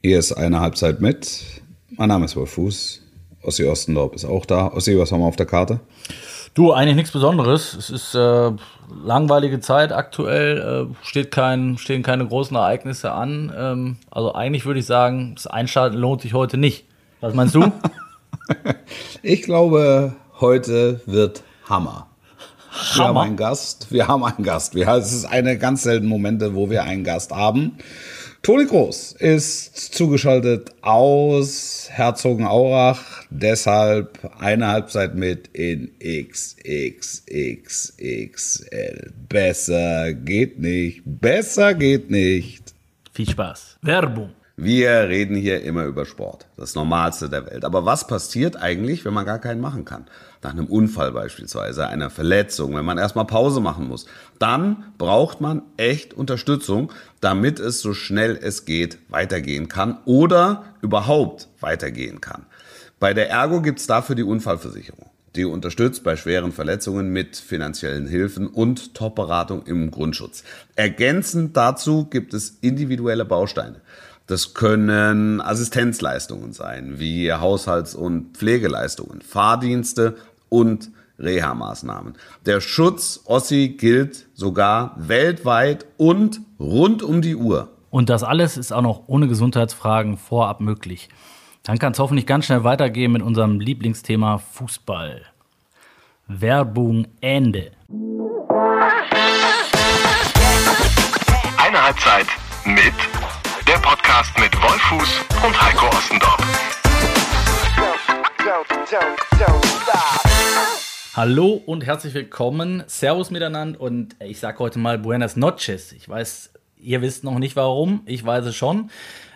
Hier ist eine Halbzeit mit. Mein Name ist Wolf Fuß. Ossi Ostendorp ist auch da. Ossi, was haben wir auf der Karte? Du, eigentlich nichts Besonderes. Es ist äh, langweilige Zeit aktuell, äh, steht kein, stehen keine großen Ereignisse an. Ähm, also eigentlich würde ich sagen, das Einschalten lohnt sich heute nicht. Was meinst du? ich glaube, heute wird Hammer. Wir haben einen Gast. Wir haben einen Gast. Wir, es ist eine ganz seltene Momente, wo wir einen Gast haben. Toni Groß ist zugeschaltet aus Herzogenaurach, deshalb eine Halbzeit mit in XXXXL. Besser geht nicht, besser geht nicht. Viel Spaß. Werbung. Wir reden hier immer über Sport, das Normalste der Welt. Aber was passiert eigentlich, wenn man gar keinen machen kann? nach einem Unfall beispielsweise, einer Verletzung, wenn man erstmal Pause machen muss, dann braucht man echt Unterstützung, damit es so schnell es geht weitergehen kann oder überhaupt weitergehen kann. Bei der Ergo gibt's dafür die Unfallversicherung. Die unterstützt bei schweren Verletzungen mit finanziellen Hilfen und Top-Beratung im Grundschutz. Ergänzend dazu gibt es individuelle Bausteine. Das können Assistenzleistungen sein, wie Haushalts- und Pflegeleistungen, Fahrdienste und Reha-Maßnahmen. Der Schutz Ossi gilt sogar weltweit und rund um die Uhr. Und das alles ist auch noch ohne Gesundheitsfragen vorab möglich. Dann kann es hoffentlich ganz schnell weitergehen mit unserem Lieblingsthema Fußball. Werbung Ende. Eine Halbzeit mit der Podcast mit Wolfuß und Heiko Ostendorf. Hallo und herzlich willkommen. Servus miteinander und ich sage heute mal Buenas noches. Ich weiß, ihr wisst noch nicht warum, ich weiß es schon.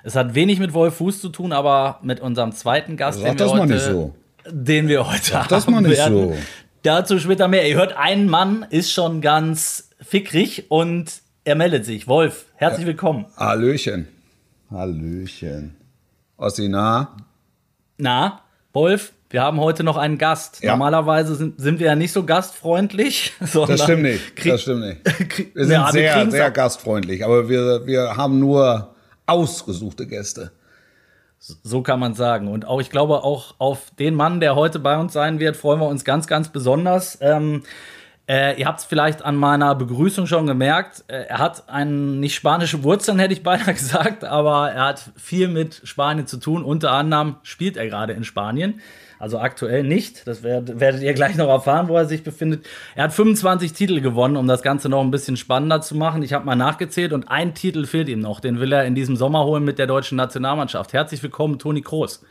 Es hat wenig mit Wolf Fuß zu tun, aber mit unserem zweiten Gast, Sag den wir, heute, so. den wir heute Sag haben das mal nicht werden. So. Dazu später mehr. Ihr hört, ein Mann ist schon ganz fickrig und er meldet sich. Wolf, herzlich willkommen. Hallöchen. Hallöchen. Ossi, na? Na, Wolf, wir haben heute noch einen Gast. Ja. Normalerweise sind, sind wir ja nicht so gastfreundlich. Sondern das stimmt nicht. Das stimmt nicht. Wir sind ja, sehr, sehr gastfreundlich, aber wir, wir haben nur ausgesuchte Gäste. So kann man sagen. Und auch, ich glaube, auch auf den Mann, der heute bei uns sein wird, freuen wir uns ganz, ganz besonders. Ähm, äh, ihr habt es vielleicht an meiner Begrüßung schon gemerkt. Äh, er hat ein, nicht spanische Wurzeln, hätte ich beinahe gesagt, aber er hat viel mit Spanien zu tun. Unter anderem spielt er gerade in Spanien. Also aktuell nicht. Das werdet, werdet ihr gleich noch erfahren, wo er sich befindet. Er hat 25 Titel gewonnen, um das Ganze noch ein bisschen spannender zu machen. Ich habe mal nachgezählt und ein Titel fehlt ihm noch. Den will er in diesem Sommer holen mit der deutschen Nationalmannschaft. Herzlich willkommen, Toni Kroos.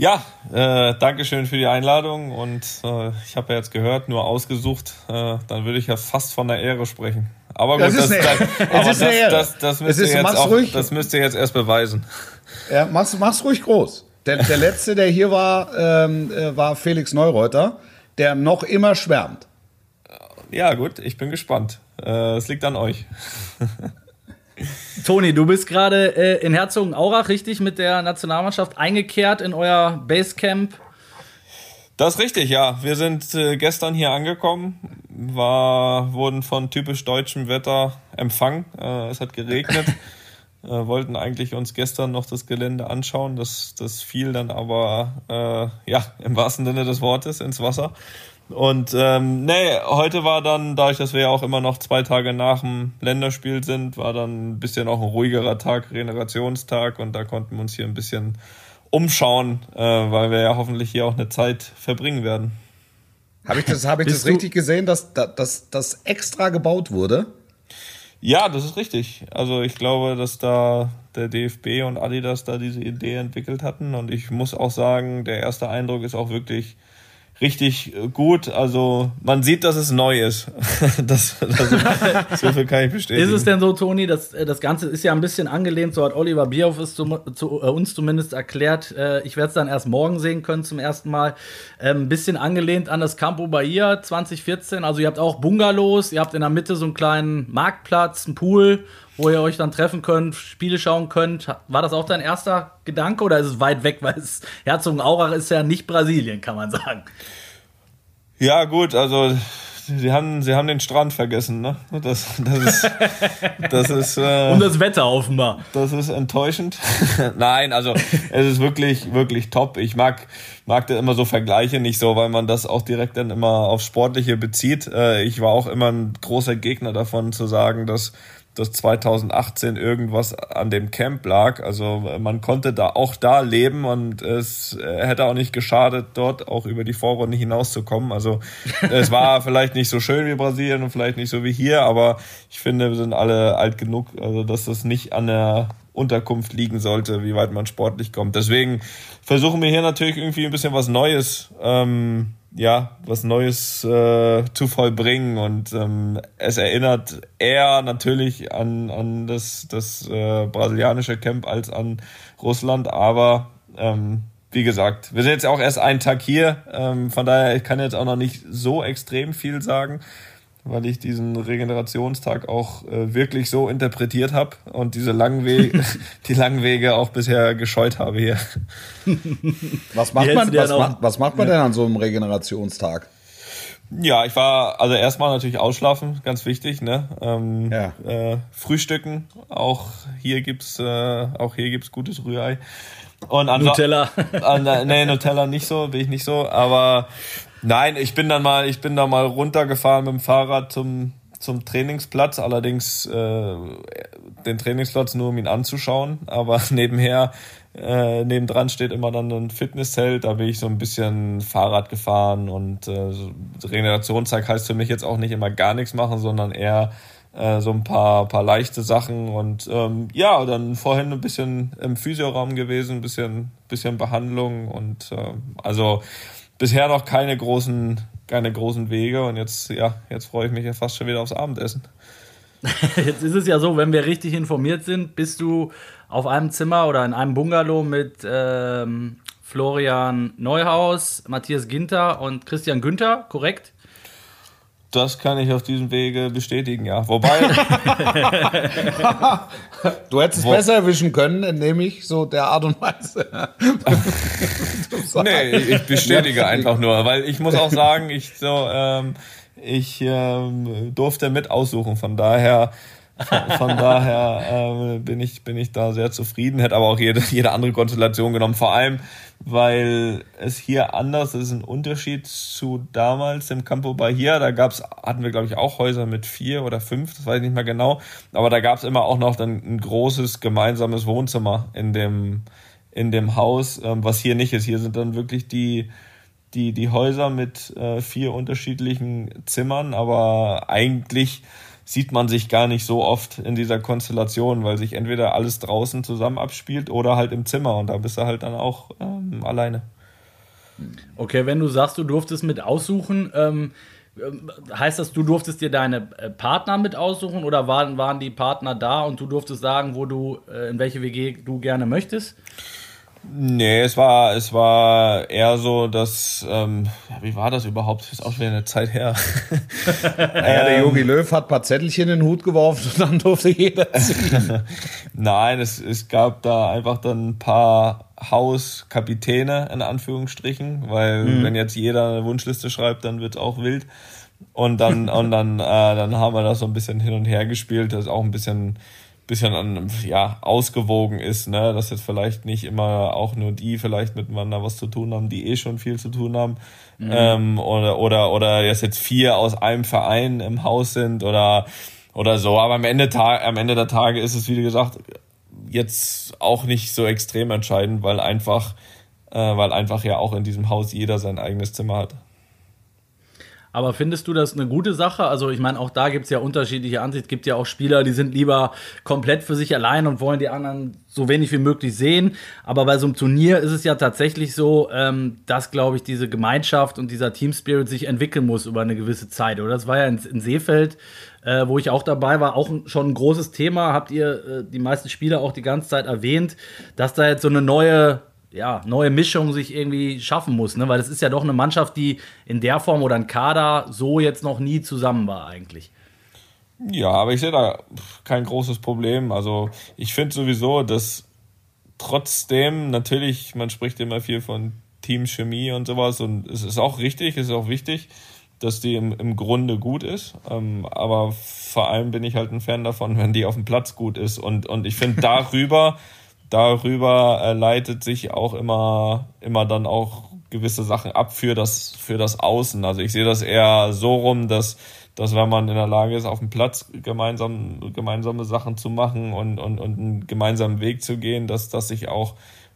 Ja, äh, danke schön für die Einladung und äh, ich habe ja jetzt gehört, nur ausgesucht, äh, dann würde ich ja fast von der Ehre sprechen. Aber gut, das, das, das, aber das, das, das, müsst ihr jetzt auch, das müsst ihr jetzt erst beweisen. Ja, mach's, mach's ruhig groß. Der, der letzte, der hier war, ähm, äh, war Felix Neureuter, der noch immer schwärmt. Ja, gut, ich bin gespannt. Äh, es liegt an euch. Toni, du bist gerade äh, in Herzogenaurach, richtig, mit der Nationalmannschaft eingekehrt in euer Basecamp. Das ist richtig, ja. Wir sind äh, gestern hier angekommen, war, wurden von typisch deutschem Wetter empfangen. Äh, es hat geregnet. Äh, wollten eigentlich uns gestern noch das Gelände anschauen. Das, das fiel dann aber äh, ja im wahrsten Sinne des Wortes ins Wasser. Und ähm, nee, heute war dann, dadurch, dass wir ja auch immer noch zwei Tage nach dem Länderspiel sind, war dann ein bisschen auch ein ruhigerer Tag, Generationstag und da konnten wir uns hier ein bisschen umschauen, äh, weil wir ja hoffentlich hier auch eine Zeit verbringen werden. Habe ich das, hab ich das richtig gesehen, dass das extra gebaut wurde? Ja, das ist richtig. Also ich glaube, dass da der DFB und Adidas da diese Idee entwickelt hatten. Und ich muss auch sagen, der erste Eindruck ist auch wirklich richtig äh, gut. Also man sieht, dass es neu ist. das, das, so viel kann ich bestätigen. Ist es denn so, Toni, dass äh, das Ganze ist ja ein bisschen angelehnt, so hat Oliver Bierhoff es zu, zu äh, uns zumindest erklärt. Äh, ich werde es dann erst morgen sehen können zum ersten Mal. Ähm, ein bisschen angelehnt an das Campo Bahia 2014. Also ihr habt auch Bungalows, ihr habt in der Mitte so einen kleinen Marktplatz, einen Pool wo ihr euch dann treffen könnt, Spiele schauen könnt. War das auch dein erster Gedanke oder ist es weit weg, weil es Herzogenaurach ist ja nicht Brasilien, kann man sagen. Ja, gut, also Sie haben, sie haben den Strand vergessen, ne? Das, das ist, das ist äh, Und das Wetter offenbar. das ist enttäuschend. Nein, also es ist wirklich, wirklich top. Ich mag, mag da immer so Vergleiche nicht so, weil man das auch direkt dann immer aufs Sportliche bezieht. Äh, ich war auch immer ein großer Gegner davon zu sagen, dass dass 2018 irgendwas an dem Camp lag. Also man konnte da auch da leben und es hätte auch nicht geschadet, dort auch über die Vorrunde hinauszukommen. Also es war vielleicht nicht so schön wie Brasilien und vielleicht nicht so wie hier, aber ich finde, wir sind alle alt genug, also dass das nicht an der Unterkunft liegen sollte, wie weit man sportlich kommt. Deswegen versuchen wir hier natürlich irgendwie ein bisschen was Neues ähm, ja, was Neues äh, zu vollbringen. Und ähm, es erinnert eher natürlich an, an das, das äh, brasilianische Camp als an Russland, aber ähm, wie gesagt, wir sind jetzt auch erst einen Tag hier, ähm, von daher ich kann jetzt auch noch nicht so extrem viel sagen, weil ich diesen Regenerationstag auch äh, wirklich so interpretiert habe und diese langen Wege, die langen Wege auch bisher gescheut habe hier. Was macht man, was, macht, was macht man denn an so einem Regenerationstag? Ja, ich war also erstmal natürlich ausschlafen, ganz wichtig, ne? Ähm, Ja. äh, frühstücken, auch hier gibt's, äh, auch hier gibt's gutes Rührei. Und anso- Nutella. Ne- nee, Nutella nicht so, bin ich nicht so, aber nein, ich bin dann mal, ich bin da mal runtergefahren mit dem Fahrrad zum zum Trainingsplatz, allerdings äh, den Trainingsplatz nur um ihn anzuschauen, aber nebenher äh, nebendran steht immer dann ein Fitnesszelt, da bin ich so ein bisschen Fahrrad gefahren. Und äh, so Regenerationstag heißt für mich jetzt auch nicht immer gar nichts machen, sondern eher äh, so ein paar, paar leichte Sachen. Und ähm, ja, dann vorhin ein bisschen im Physioraum gewesen, ein bisschen, bisschen Behandlung. Und äh, also bisher noch keine großen, keine großen Wege und jetzt, ja, jetzt freue ich mich ja fast schon wieder aufs Abendessen. Jetzt ist es ja so, wenn wir richtig informiert sind, bist du auf einem Zimmer oder in einem Bungalow mit ähm, Florian Neuhaus, Matthias Ginter und Christian Günther, korrekt? Das kann ich auf diesem Wege bestätigen, ja. Wobei, Du hättest es besser erwischen können, indem ich so der Art und Weise. nee, ich bestätige einfach nur, weil ich muss auch sagen, ich so, ähm, ich ähm, durfte mit aussuchen, von daher, von, daher ähm, bin ich bin ich da sehr zufrieden, hätte aber auch jede jede andere Konstellation genommen, vor allem weil es hier anders ist, ein Unterschied zu damals im Campo Bahia, da gab's hatten wir glaube ich auch Häuser mit vier oder fünf, das weiß ich nicht mehr genau, aber da gab's immer auch noch dann ein großes gemeinsames Wohnzimmer in dem in dem Haus, ähm, was hier nicht ist. Hier sind dann wirklich die, die, die Häuser mit äh, vier unterschiedlichen Zimmern, aber eigentlich sieht man sich gar nicht so oft in dieser Konstellation, weil sich entweder alles draußen zusammen abspielt oder halt im Zimmer und da bist du halt dann auch ähm, alleine. Okay, wenn du sagst, du durftest mit aussuchen, ähm, ähm, heißt das, du durftest dir deine äh, Partner mit aussuchen oder waren, waren die Partner da und du durftest sagen, wo du, äh, in welche WG du gerne möchtest? Nee, es war, es war eher so, dass, ähm, wie war das überhaupt? Ist auch schon wieder eine Zeit her. Ja, der Jogi Löw hat ein paar Zettelchen in den Hut geworfen und dann durfte jeder ziehen. Nein, es, es gab da einfach dann ein paar Hauskapitäne in Anführungsstrichen, weil wenn jetzt jeder eine Wunschliste schreibt, dann wird es auch wild. Und dann, und dann, äh, dann haben wir das so ein bisschen hin und her gespielt, das auch ein bisschen, bisschen an, ja, ausgewogen ist, ne, dass jetzt vielleicht nicht immer auch nur die vielleicht miteinander was zu tun haben, die eh schon viel zu tun haben, ähm, oder, oder, oder dass jetzt vier aus einem Verein im Haus sind oder, oder so. Aber am Ende, am Ende der Tage ist es, wie gesagt, jetzt auch nicht so extrem entscheidend, weil einfach, äh, weil einfach ja auch in diesem Haus jeder sein eigenes Zimmer hat. Aber findest du das eine gute Sache? Also ich meine, auch da gibt es ja unterschiedliche Ansichten. Es gibt ja auch Spieler, die sind lieber komplett für sich allein und wollen die anderen so wenig wie möglich sehen. Aber bei so einem Turnier ist es ja tatsächlich so, ähm, dass, glaube ich, diese Gemeinschaft und dieser Team Spirit sich entwickeln muss über eine gewisse Zeit. Oder das war ja in, in Seefeld, äh, wo ich auch dabei war, auch schon ein großes Thema. Habt ihr äh, die meisten Spieler auch die ganze Zeit erwähnt, dass da jetzt so eine neue ja, neue Mischung sich irgendwie schaffen muss, ne? Weil es ist ja doch eine Mannschaft, die in der Form oder ein Kader so jetzt noch nie zusammen war eigentlich. Ja, aber ich sehe da kein großes Problem. Also ich finde sowieso, dass trotzdem natürlich, man spricht immer viel von Teamchemie und sowas und es ist auch richtig, es ist auch wichtig, dass die im, im Grunde gut ist. Ähm, aber vor allem bin ich halt ein Fan davon, wenn die auf dem Platz gut ist. Und, und ich finde, darüber, darüber äh, leitet sich auch immer, immer dann auch gewisse Sachen ab für das, für das Außen. Also ich sehe das eher so rum, dass, dass wenn man in der Lage ist, auf dem Platz gemeinsam, gemeinsame Sachen zu machen und, und, und einen gemeinsamen Weg zu gehen, dass, dass sich auch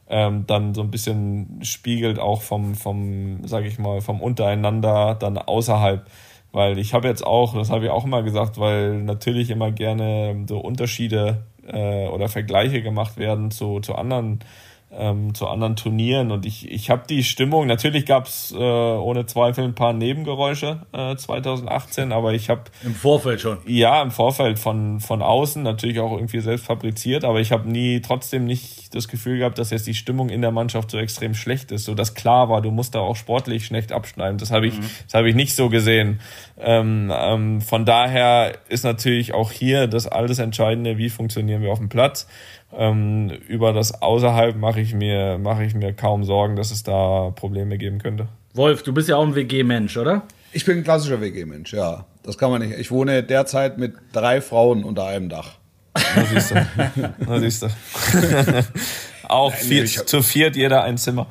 ähm, dann so ein bisschen spiegelt auch vom, vom, sag ich mal, vom Untereinander dann außerhalb. Weil ich habe jetzt auch, das habe ich auch immer gesagt, weil natürlich immer gerne so Unterschiede äh, oder Vergleiche gemacht werden zu, zu anderen ähm, zu anderen Turnieren. Und ich, ich habe die Stimmung, natürlich gab es äh, ohne Zweifel ein paar Nebengeräusche äh, 2018, aber ich habe... Im Vorfeld schon. Ja, im Vorfeld von, von außen, natürlich auch irgendwie selbst fabriziert, aber ich habe nie trotzdem nicht das Gefühl gehabt, dass jetzt die Stimmung in der Mannschaft so extrem schlecht ist, so dass klar war, du musst da auch sportlich schlecht abschneiden. Das habe ich, mhm. das habe ich nicht so gesehen. Ähm, ähm, von daher ist natürlich auch hier das alles Entscheidende, wie funktionieren wir auf dem Platz. Ähm, über das Außerhalb mache ich, mir, mache ich mir kaum Sorgen, dass es da Probleme geben könnte. Wolf, du bist ja auch ein WG-Mensch, oder? Ich bin ein klassischer WG-Mensch, ja. Das kann man nicht. Ich wohne derzeit mit drei Frauen unter einem Dach. Na siehst du. Na siehst du. auch vier, zu viert jeder ein Zimmer.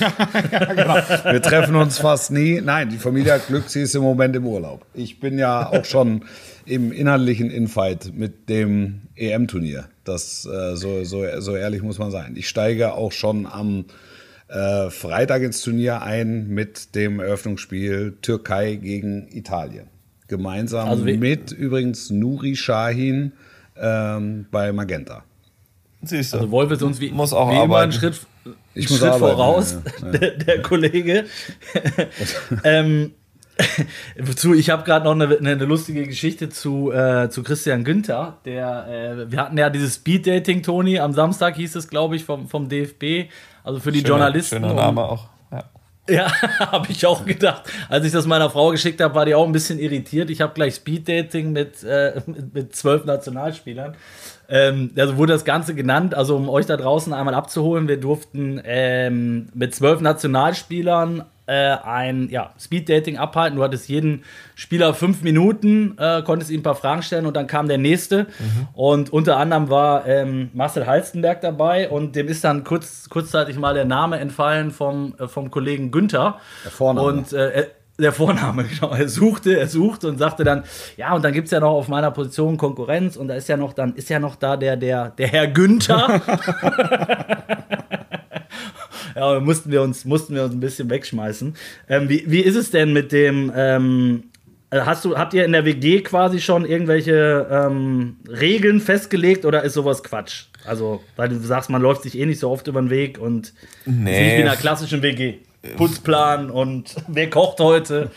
Ja, genau. Wir treffen uns fast nie. Nein, die Familie hat Glück, sie ist im Moment im Urlaub. Ich bin ja auch schon im inhaltlichen Infight mit dem EM-Turnier. Das äh, so, so, so ehrlich muss man sein. Ich steige auch schon am äh, Freitag ins Turnier ein mit dem Eröffnungsspiel Türkei gegen Italien. Gemeinsam also mit übrigens Nuri Shahin ähm, bei Magenta. Siehst du. Also Wolf ist uns wie, muss auch wie immer einen Schritt, ich Schritt arbeiten, voraus, ja, ja. Der, der, Kollege. ähm, zu, ich habe gerade noch eine, eine, lustige Geschichte zu, äh, zu Christian Günther. Der, äh, wir hatten ja dieses Speed-Dating, Toni, am Samstag hieß es, glaube ich, vom, vom DFB, also für die schöner, Journalisten. Schöner Name auch. Ja, ja habe ich auch gedacht. Als ich das meiner Frau geschickt habe, war die auch ein bisschen irritiert. Ich habe gleich Speed-Dating mit, äh, mit zwölf Nationalspielern. Ähm, also wurde das Ganze genannt, also um euch da draußen einmal abzuholen, wir durften ähm, mit zwölf Nationalspielern äh, ein ja, Speed-Dating abhalten. Du hattest jeden Spieler fünf Minuten, äh, konntest ihm ein paar Fragen stellen und dann kam der nächste. Mhm. Und unter anderem war ähm, Marcel Halstenberg dabei und dem ist dann kurz, kurzzeitig mal der Name entfallen vom, äh, vom Kollegen Günther. Der Vorname. Und äh, der Vorname, genau. Er suchte, er suchte und sagte dann, ja, und dann gibt es ja noch auf meiner Position Konkurrenz und da ist ja noch dann, ist ja noch da der, der, der Herr Günther. ja, mussten wir uns, mussten wir uns ein bisschen wegschmeißen. Ähm, wie, wie ist es denn mit dem, ähm, äh, hast du, habt ihr in der WG quasi schon irgendwelche ähm, Regeln festgelegt oder ist sowas Quatsch? Also, weil du sagst, man läuft sich eh nicht so oft über den Weg und nee. ist nicht wie in einer klassischen WG. Putzplan und wer kocht heute?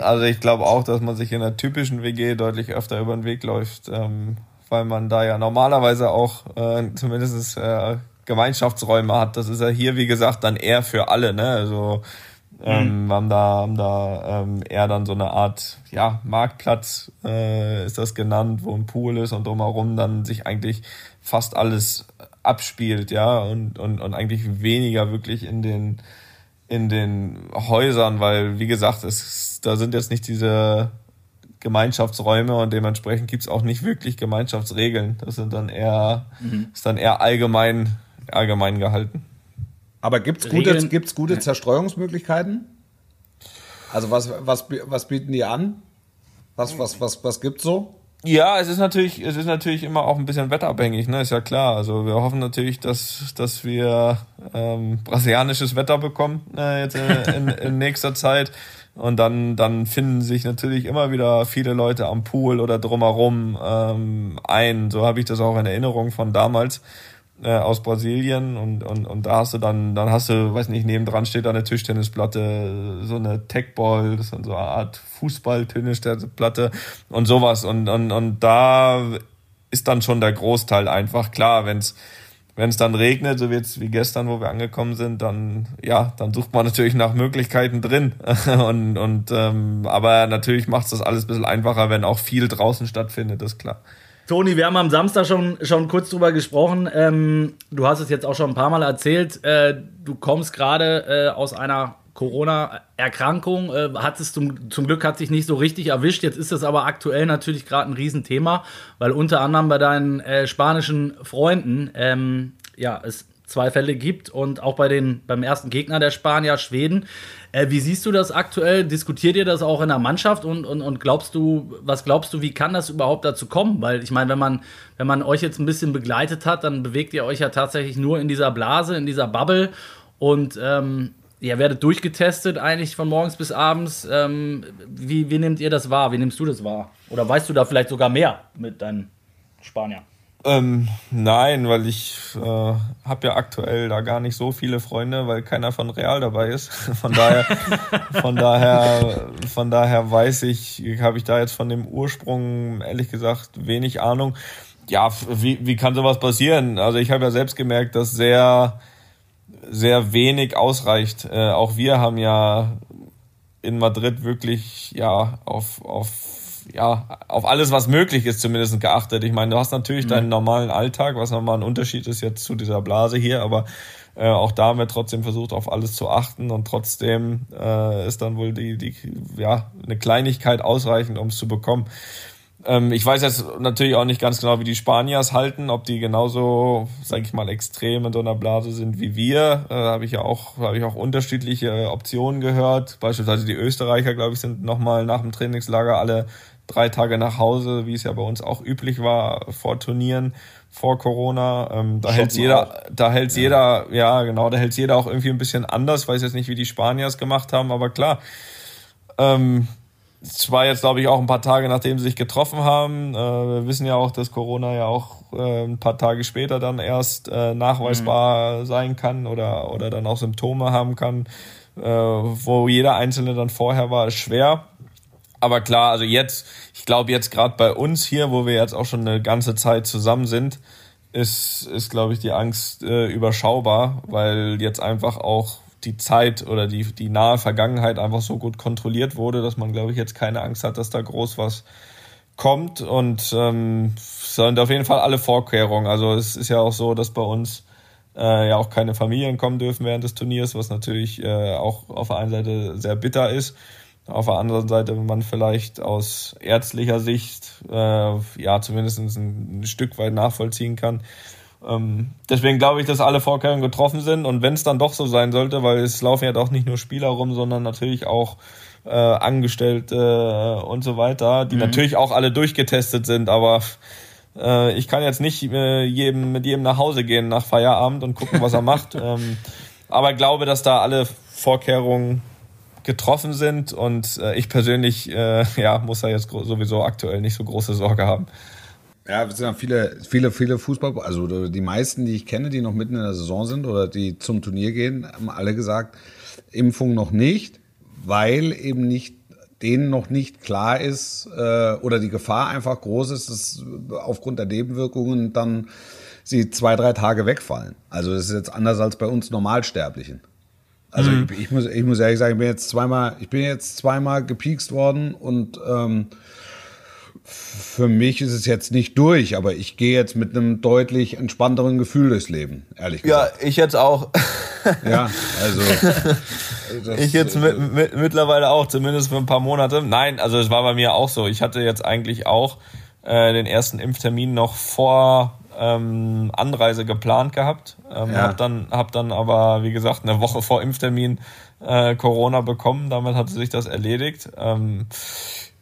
Also ich glaube auch, dass man sich in einer typischen WG deutlich öfter über den Weg läuft, ähm, weil man da ja normalerweise auch äh, zumindest äh, Gemeinschaftsräume hat. Das ist ja hier, wie gesagt, dann eher für alle. Ne? Also ähm, mhm. haben da, haben da ähm, eher dann so eine Art ja, Marktplatz, äh, ist das genannt, wo ein Pool ist und drumherum dann sich eigentlich fast alles abspielt, ja, und, und, und eigentlich weniger wirklich in den in den Häusern, weil wie gesagt, es, da sind jetzt nicht diese Gemeinschaftsräume und dementsprechend gibt's auch nicht wirklich Gemeinschaftsregeln. Das sind dann eher, mhm. ist dann eher allgemein allgemein gehalten. Aber gibt es gute, gibt's gute Zerstreuungsmöglichkeiten? Also was, was, was bieten die an? Was, was, was, was gibt's so? Ja, es ist natürlich, es ist natürlich immer auch ein bisschen wetterabhängig, ne? Ist ja klar. Also wir hoffen natürlich, dass, dass wir ähm, brasilianisches Wetter bekommen äh, jetzt in, in, in nächster Zeit. Und dann, dann finden sich natürlich immer wieder viele Leute am Pool oder drumherum ähm, ein. So habe ich das auch in Erinnerung von damals äh, aus Brasilien und, und, und da hast du dann, dann hast du, weiß nicht, nebendran steht da eine Tischtennisplatte, so eine Techball, das ist dann so eine Art Fußball-Tennisplatte und sowas und, und, und da ist dann schon der Großteil einfach klar, wenn's wenn es dann regnet, so wie gestern, wo wir angekommen sind, dann ja, dann sucht man natürlich nach Möglichkeiten drin. und, und ähm, aber natürlich macht es das alles ein bisschen einfacher, wenn auch viel draußen stattfindet, ist klar. Toni, wir haben am Samstag schon, schon kurz drüber gesprochen. Ähm, du hast es jetzt auch schon ein paar Mal erzählt. Äh, du kommst gerade äh, aus einer Corona-Erkrankung. Äh, zum, zum Glück hat sich nicht so richtig erwischt. Jetzt ist das aber aktuell natürlich gerade ein Riesenthema, weil unter anderem bei deinen äh, spanischen Freunden ähm, ja, es zwei Fälle gibt und auch bei den, beim ersten Gegner der Spanier, Schweden. Äh, wie siehst du das aktuell? Diskutiert ihr das auch in der Mannschaft und, und, und glaubst du, was glaubst du, wie kann das überhaupt dazu kommen? Weil ich meine, wenn man, wenn man euch jetzt ein bisschen begleitet hat, dann bewegt ihr euch ja tatsächlich nur in dieser Blase, in dieser Bubble und ähm, ihr werdet durchgetestet eigentlich von morgens bis abends. Ähm, wie, wie nehmt ihr das wahr? Wie nimmst du das wahr? Oder weißt du da vielleicht sogar mehr mit deinen Spaniern? Ähm, nein, weil ich äh, habe ja aktuell da gar nicht so viele Freunde, weil keiner von Real dabei ist. Von daher, von daher, von daher weiß ich, habe ich da jetzt von dem Ursprung ehrlich gesagt wenig Ahnung. Ja, wie, wie kann sowas passieren? Also ich habe ja selbst gemerkt, dass sehr, sehr wenig ausreicht. Äh, auch wir haben ja in Madrid wirklich ja auf, auf ja, auf alles, was möglich ist, zumindest geachtet. Ich meine, du hast natürlich mhm. deinen normalen Alltag, was nochmal ein Unterschied ist jetzt zu dieser Blase hier, aber äh, auch da haben wir trotzdem versucht, auf alles zu achten und trotzdem äh, ist dann wohl die, die, ja, eine Kleinigkeit ausreichend, um es zu bekommen. Ähm, ich weiß jetzt natürlich auch nicht ganz genau, wie die Spaniers halten, ob die genauso, sage ich mal, extrem in so einer Blase sind wie wir. Äh, habe ich ja auch, habe ich auch unterschiedliche Optionen gehört. Beispielsweise die Österreicher, glaube ich, sind nochmal nach dem Trainingslager alle drei Tage nach Hause, wie es ja bei uns auch üblich war vor Turnieren, vor Corona. Ähm, da hält jeder, da hält ja. jeder, ja genau, da hält jeder auch irgendwie ein bisschen anders. Weiß jetzt nicht, wie die Spanier es gemacht haben, aber klar. Ähm, es war jetzt, glaube ich, auch ein paar Tage, nachdem sie sich getroffen haben. Äh, wir wissen ja auch, dass Corona ja auch äh, ein paar Tage später dann erst äh, nachweisbar mhm. sein kann oder, oder dann auch Symptome haben kann. Äh, wo jeder Einzelne dann vorher war, ist schwer. Aber klar, also jetzt, ich glaube jetzt gerade bei uns hier, wo wir jetzt auch schon eine ganze Zeit zusammen sind, ist, ist glaube ich, die Angst äh, überschaubar, weil jetzt einfach auch die Zeit oder die, die nahe Vergangenheit einfach so gut kontrolliert wurde, dass man, glaube ich, jetzt keine Angst hat, dass da groß was kommt und ähm, sind auf jeden Fall alle Vorkehrungen. Also es ist ja auch so, dass bei uns äh, ja auch keine Familien kommen dürfen während des Turniers, was natürlich äh, auch auf der einen Seite sehr bitter ist. Auf der anderen Seite, wenn man vielleicht aus ärztlicher Sicht äh, ja zumindest ein, ein Stück weit nachvollziehen kann. Ähm, deswegen glaube ich, dass alle Vorkehrungen getroffen sind und wenn es dann doch so sein sollte, weil es laufen ja doch nicht nur Spieler rum, sondern natürlich auch äh, Angestellte äh, und so weiter, die mhm. natürlich auch alle durchgetestet sind, aber äh, ich kann jetzt nicht äh, jedem, mit jedem nach Hause gehen nach Feierabend und gucken, was er macht. Ähm, aber glaube, dass da alle Vorkehrungen getroffen sind und äh, ich persönlich äh, ja, muss da jetzt sowieso aktuell nicht so große Sorge haben. Ja, es sind viele, viele, viele Fußball, also die meisten, die ich kenne, die noch mitten in der Saison sind oder die zum Turnier gehen, haben alle gesagt, Impfung noch nicht, weil eben nicht denen noch nicht klar ist äh, oder die Gefahr einfach groß ist, dass aufgrund der Nebenwirkungen dann sie zwei, drei Tage wegfallen. Also das ist jetzt anders als bei uns Normalsterblichen. Also mhm. ich, ich, muss, ich muss ehrlich sagen, ich bin jetzt zweimal, ich bin jetzt zweimal gepiekst worden und ähm, für mich ist es jetzt nicht durch, aber ich gehe jetzt mit einem deutlich entspannteren Gefühl durchs Leben, ehrlich gesagt. Ja, ich jetzt auch. ja, also. Das, ich jetzt mit, mit, mittlerweile auch, zumindest für ein paar Monate. Nein, also es war bei mir auch so. Ich hatte jetzt eigentlich auch äh, den ersten Impftermin noch vor ähm, Anreise geplant gehabt. Ähm, ja. Hab dann, hab dann aber, wie gesagt, eine Woche vor Impftermin äh, Corona bekommen. Damit hatte sich das erledigt. Ähm,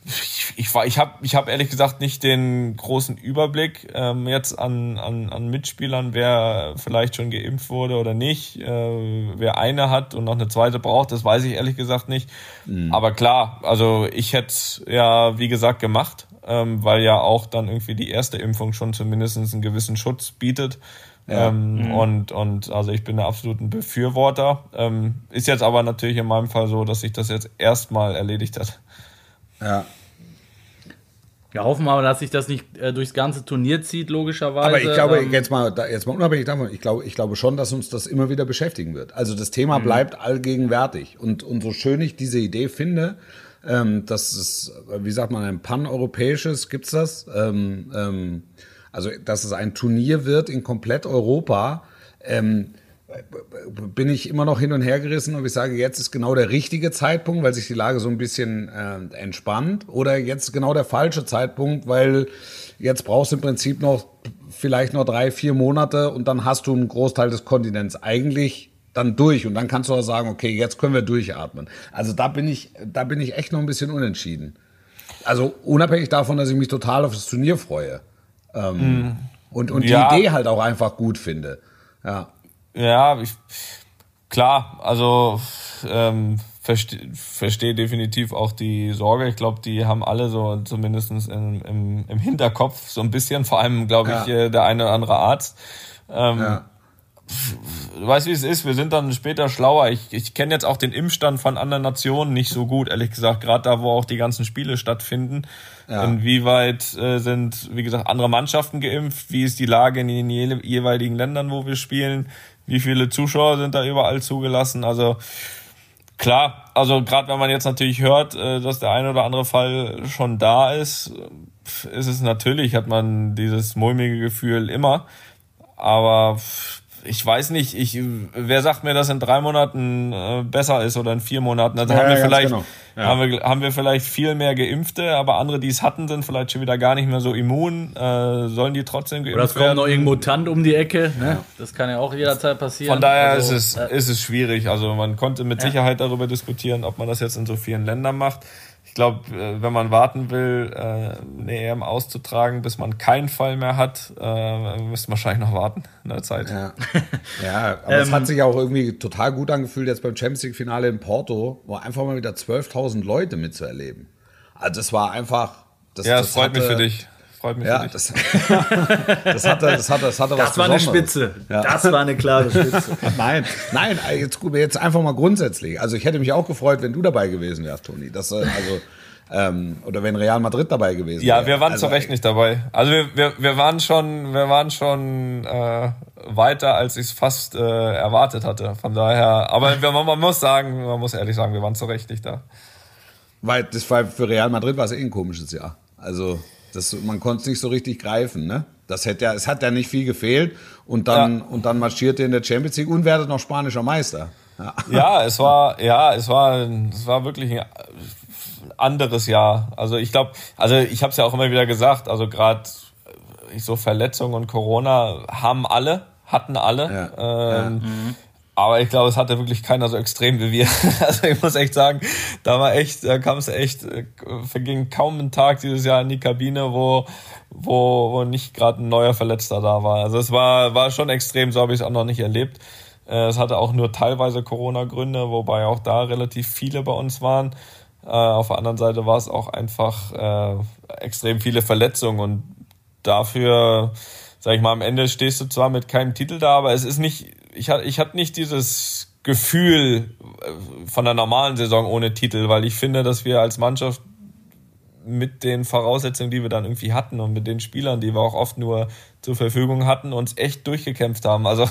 ich, ich, war, ich habe ich hab ehrlich gesagt nicht den großen Überblick ähm, jetzt an, an, an Mitspielern, wer vielleicht schon geimpft wurde oder nicht. Äh, wer eine hat und noch eine zweite braucht, das weiß ich ehrlich gesagt nicht. Mhm. Aber klar, also ich hätte ja, wie gesagt, gemacht, ähm, weil ja auch dann irgendwie die erste Impfung schon zumindest einen gewissen Schutz bietet. Ja. Ähm, mhm. und, und also ich bin der absoluten Befürworter. Ähm, ist jetzt aber natürlich in meinem Fall so, dass sich das jetzt erstmal erledigt hat. Ja, wir hoffen aber, dass sich das nicht äh, durchs ganze Turnier zieht, logischerweise. Aber ich glaube, ähm, jetzt mal, jetzt mal unabhängig davon, ich glaube, ich glaube schon, dass uns das immer wieder beschäftigen wird. Also das Thema mhm. bleibt allgegenwärtig. Und, und so schön ich diese Idee finde, ähm, dass es, wie sagt man, ein paneuropäisches, gibt's das? Ähm, ähm, also, dass es ein Turnier wird in komplett Europa. Ähm, bin ich immer noch hin und her gerissen, ob ich sage, jetzt ist genau der richtige Zeitpunkt, weil sich die Lage so ein bisschen äh, entspannt, oder jetzt genau der falsche Zeitpunkt, weil jetzt brauchst du im Prinzip noch vielleicht noch drei, vier Monate und dann hast du einen Großteil des Kontinents eigentlich dann durch und dann kannst du auch sagen, okay, jetzt können wir durchatmen. Also da bin ich, da bin ich echt noch ein bisschen unentschieden. Also unabhängig davon, dass ich mich total auf das Turnier freue ähm, mm. und, und ja. die Idee halt auch einfach gut finde. Ja. Ja, ich, klar, also ähm, verstehe versteh definitiv auch die Sorge. Ich glaube, die haben alle so zumindest im, im, im Hinterkopf so ein bisschen, vor allem, glaube ich, ja. Äh, der eine oder andere Arzt. Ähm, ja. Du weißt, wie es ist, wir sind dann später schlauer. Ich, ich kenne jetzt auch den Impfstand von anderen Nationen nicht so gut, ehrlich gesagt, gerade da, wo auch die ganzen Spiele stattfinden. Ja. Inwieweit äh, sind, wie gesagt, andere Mannschaften geimpft? Wie ist die Lage in den jeweiligen Ländern, wo wir spielen? Wie viele Zuschauer sind da überall zugelassen? Also klar, also gerade wenn man jetzt natürlich hört, äh, dass der eine oder andere Fall schon da ist, ist es natürlich, hat man dieses mulmige Gefühl immer. Aber ich weiß nicht, ich, wer sagt mir, dass in drei Monaten äh, besser ist oder in vier Monaten? Also ja, haben wir vielleicht, genau. ja. haben wir, haben wir vielleicht viel mehr Geimpfte, aber andere, die es hatten, sind vielleicht schon wieder gar nicht mehr so immun. Äh, sollen die trotzdem geimpft werden? Oder es kommt noch irgendein Mutant um die Ecke, ne? Das kann ja auch jederzeit passieren. Von daher also, ist es, äh, ist es schwierig. Also man konnte mit Sicherheit darüber diskutieren, ob man das jetzt in so vielen Ländern macht ich glaube, äh, wenn man warten will, äh, eine EM auszutragen, bis man keinen Fall mehr hat, äh, müsste man wahrscheinlich noch warten in der Zeit. Ja, ja aber ähm, es hat sich auch irgendwie total gut angefühlt jetzt beim Champions League-Finale in Porto, wo einfach mal wieder 12.000 Leute mitzuerleben. Also das war einfach... Das, ja, das, das freut hatte, mich für dich. Freut mich ja, das, das hatte, das hatte, das hatte das was war eine Spitze. Ja. Das war eine klare Spitze. nein, nein, jetzt, jetzt einfach mal grundsätzlich. Also ich hätte mich auch gefreut, wenn du dabei gewesen wärst, Toni. Das, äh, also, ähm, oder wenn Real Madrid dabei gewesen wäre. Ja, wir waren also, zu Recht nicht dabei. Also wir, wir, wir waren schon, wir waren schon äh, weiter, als ich es fast äh, erwartet hatte. Von daher, aber man, man muss sagen, man muss ehrlich sagen, wir waren zu Recht nicht da. Weil das war für Real Madrid war es eh ein komisches Jahr. Also das, man konnte es nicht so richtig greifen, ne? Das hätte ja, es hat ja nicht viel gefehlt und dann, ja. und dann marschiert ihr in der Champions League und werdet noch spanischer Meister. Ja. ja, es war, ja, es war, es war wirklich ein anderes Jahr. Also ich glaube, also ich habe es ja auch immer wieder gesagt, also gerade so Verletzungen und Corona haben alle, hatten alle. Ja. Ähm, mhm. Aber ich glaube, es hatte wirklich keiner so extrem wie wir. Also ich muss echt sagen, da war echt, da kam es echt, äh, verging kaum ein Tag dieses Jahr in die Kabine, wo, wo, wo nicht gerade ein neuer Verletzter da war. Also es war, war schon extrem, so habe ich es auch noch nicht erlebt. Äh, es hatte auch nur teilweise Corona-Gründe, wobei auch da relativ viele bei uns waren. Äh, auf der anderen Seite war es auch einfach extrem viele Verletzungen und dafür, sag ich mal, am Ende stehst du zwar mit keinem Titel da, aber es ist nicht ich, ich hatte nicht dieses Gefühl äh, von der normalen Saison ohne Titel, weil ich finde, dass wir als Mannschaft mit den Voraussetzungen, die wir dann irgendwie hatten und mit den Spielern, die wir auch oft nur zur Verfügung hatten, uns echt durchgekämpft haben. Also,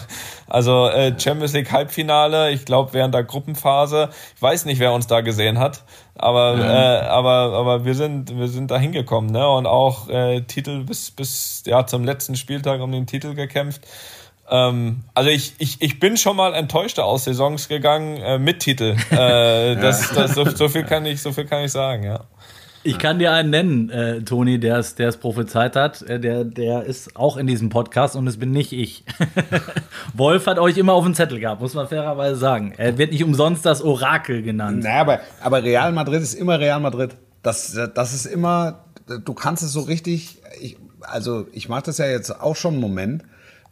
also äh, Champions League Halbfinale, ich glaube während der Gruppenphase, ich weiß nicht, wer uns da gesehen hat, aber mhm. äh, aber aber wir sind wir sind da hingekommen, ne? Und auch äh, Titel bis bis ja zum letzten Spieltag um den Titel gekämpft. Ähm, also ich, ich, ich bin schon mal enttäuschter aus Saisons gegangen äh, mit Titel. Äh, das, das, so, so, viel kann ich, so viel kann ich sagen, ja. Ich kann dir einen nennen, äh, Toni, der es der es prophezeit hat. Äh, der, der ist auch in diesem Podcast und es bin nicht ich. Wolf hat euch immer auf den Zettel gehabt, muss man fairerweise sagen. Er wird nicht umsonst das Orakel genannt. Naja, aber, aber Real Madrid ist immer Real Madrid. Das, das ist immer, du kannst es so richtig, ich, also ich mache das ja jetzt auch schon einen Moment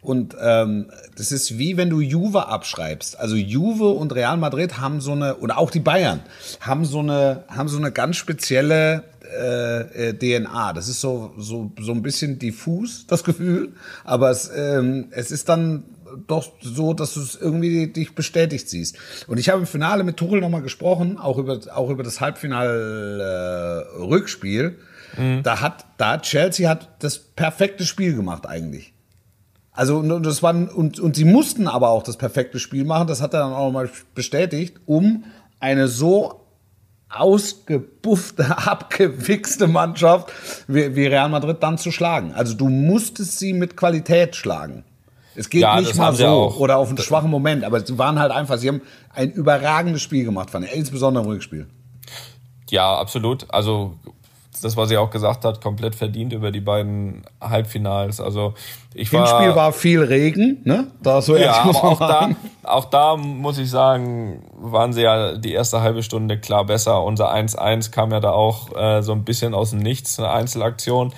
und ähm, das ist wie wenn du Juve abschreibst. Also Juve und Real Madrid haben so eine, oder auch die Bayern, haben so eine, haben so eine ganz spezielle äh, äh DNA. Das ist so, so, so ein bisschen diffus, das Gefühl. Aber es, ähm, es ist dann doch so, dass du es irgendwie dich bestätigt siehst. Und ich habe im Finale mit Tuchel nochmal gesprochen, auch über, auch über das Halbfinal-Rückspiel. Äh, mhm. Da hat, da Chelsea hat das perfekte Spiel gemacht eigentlich. Also und, das waren, und, und sie mussten aber auch das perfekte Spiel machen, das hat er dann auch mal bestätigt, um eine so ausgebuffte, abgewichste Mannschaft wie, wie Real Madrid dann zu schlagen. Also du musstest sie mit Qualität schlagen. Es geht Ja, nicht mal so oder auf einen schwachen Moment, aber sie waren halt einfach, sie haben ein überragendes Spiel gemacht, fand ich, insbesondere im Rückspiel. Ja, absolut. Also das, was sie auch gesagt hat, komplett verdient über die beiden Halbfinals. Also ich war, Hinspiel war viel Regen, ne? Da so ja, aber auch da, sagen. auch da muss ich sagen, waren sie ja die erste halbe Stunde klar besser. Unser 1-1 kam ja da auch äh, so ein bisschen aus dem Nichts, eine Einzelaktion.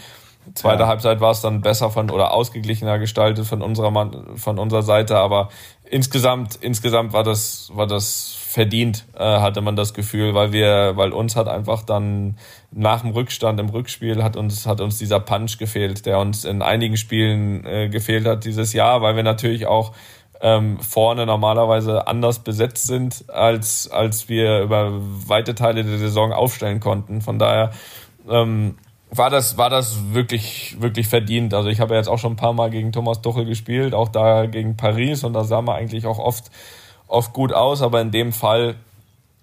Zweite Halbzeit war es dann besser von oder ausgeglichener gestaltet von unserer Mann, von unserer Seite, aber insgesamt insgesamt war das war das verdient, äh, hatte man das Gefühl, weil wir weil uns hat einfach dann nach dem Rückstand im Rückspiel hat uns hat uns dieser Punch gefehlt, der uns in einigen Spielen äh, gefehlt hat dieses Jahr, weil wir natürlich auch ähm, vorne normalerweise anders besetzt sind, als, als wir über weite Teile der Saison aufstellen konnten. Von daher ähm, war das, war das wirklich, wirklich verdient. Also ich habe jetzt auch schon ein paar Mal gegen Thomas Tuchel gespielt, auch da gegen Paris und da sah man eigentlich auch oft, oft gut aus, aber in dem Fall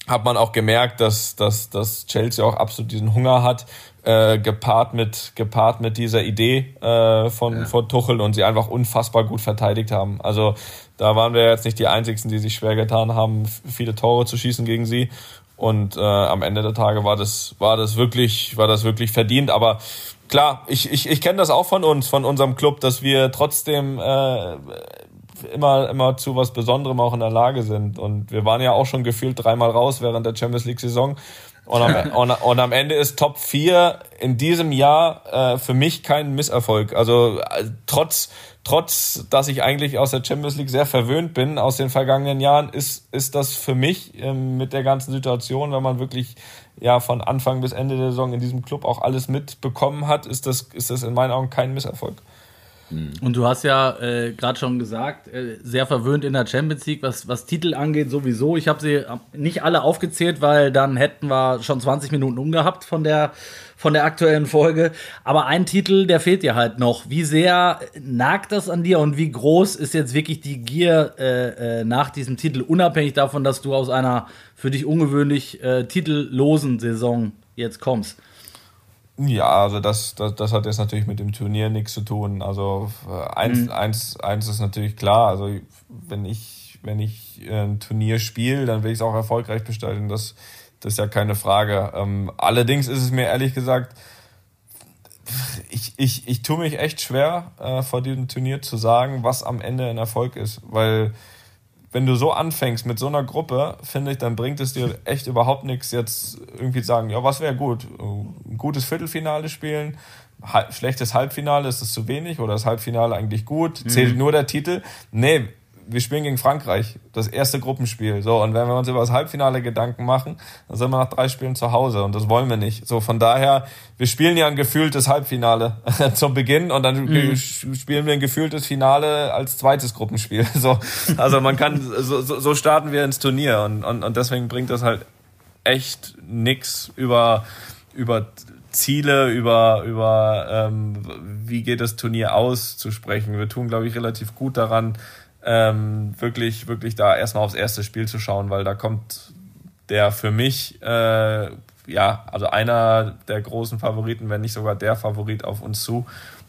hat man auch gemerkt, dass, dass, dass Chelsea auch absolut diesen Hunger hat, äh, gepaart mit gepaart mit dieser Idee äh, von, von Tuchel und sie einfach unfassbar gut verteidigt haben. Also da waren wir jetzt nicht die einzigen, die sich schwer getan haben, viele Tore zu schießen gegen sie. Und äh, am Ende der Tage war das war das wirklich war das wirklich verdient. Aber klar, ich ich, ich kenne das auch von uns, von unserem Club, dass wir trotzdem äh, immer, immer zu was Besonderem auch in der Lage sind. Und wir waren ja auch schon gefühlt dreimal raus während der Champions League Saison. Und am, und, und am Ende ist Top 4 in diesem Jahr äh, für mich kein Misserfolg. Also äh, trotz, trotz, dass ich eigentlich aus der Champions League sehr verwöhnt bin aus den vergangenen Jahren, ist, ist das für mich ähm, mit der ganzen Situation, wenn man wirklich ja von Anfang bis Ende der Saison in diesem Club auch alles mitbekommen hat, ist das, ist das in meinen Augen kein Misserfolg. Und du hast ja äh, gerade schon gesagt, äh, sehr verwöhnt in der Champions League, was, was Titel angeht, sowieso. Ich habe sie nicht alle aufgezählt, weil dann hätten wir schon 20 Minuten umgehabt von der, von der aktuellen Folge. Aber ein Titel, der fehlt dir halt noch. Wie sehr nagt das an dir und wie groß ist jetzt wirklich die Gier äh, äh, nach diesem Titel, unabhängig davon, dass du aus einer für dich ungewöhnlich äh, titellosen Saison jetzt kommst? Ja, also das, das, das hat jetzt natürlich mit dem Turnier nichts zu tun. Also äh, eins, eins, eins ist natürlich klar. Also wenn ich, wenn ich äh, ein Turnier spiele, dann will ich es auch erfolgreich gestalten. Das, das ist ja keine Frage. Ähm, allerdings ist es mir ehrlich gesagt, ich, ich, ich tue mich echt schwer, äh, vor diesem Turnier zu sagen, was am Ende ein Erfolg ist. Weil wenn du so anfängst mit so einer Gruppe, finde ich, dann bringt es dir echt überhaupt nichts, jetzt irgendwie zu sagen, ja, was wäre gut? Ein gutes Viertelfinale spielen, halb, schlechtes Halbfinale, ist das zu wenig oder das Halbfinale eigentlich gut? Zählt nur der Titel? Nee, wir spielen gegen Frankreich, das erste Gruppenspiel. So, und wenn wir uns über das Halbfinale Gedanken machen, dann sind wir nach drei Spielen zu Hause und das wollen wir nicht. So, von daher, wir spielen ja ein gefühltes Halbfinale zum Beginn und dann spielen wir ein gefühltes Finale als zweites Gruppenspiel. So, also man kann, so, so so starten wir ins Turnier und, und, und deswegen bringt das halt echt nix über, über Ziele, über, über ähm, wie geht das Turnier aus zu sprechen. Wir tun, glaube ich, relativ gut daran, ähm, wirklich, wirklich da erstmal aufs erste Spiel zu schauen, weil da kommt der für mich, äh, ja, also einer der großen Favoriten, wenn nicht sogar der Favorit auf uns zu.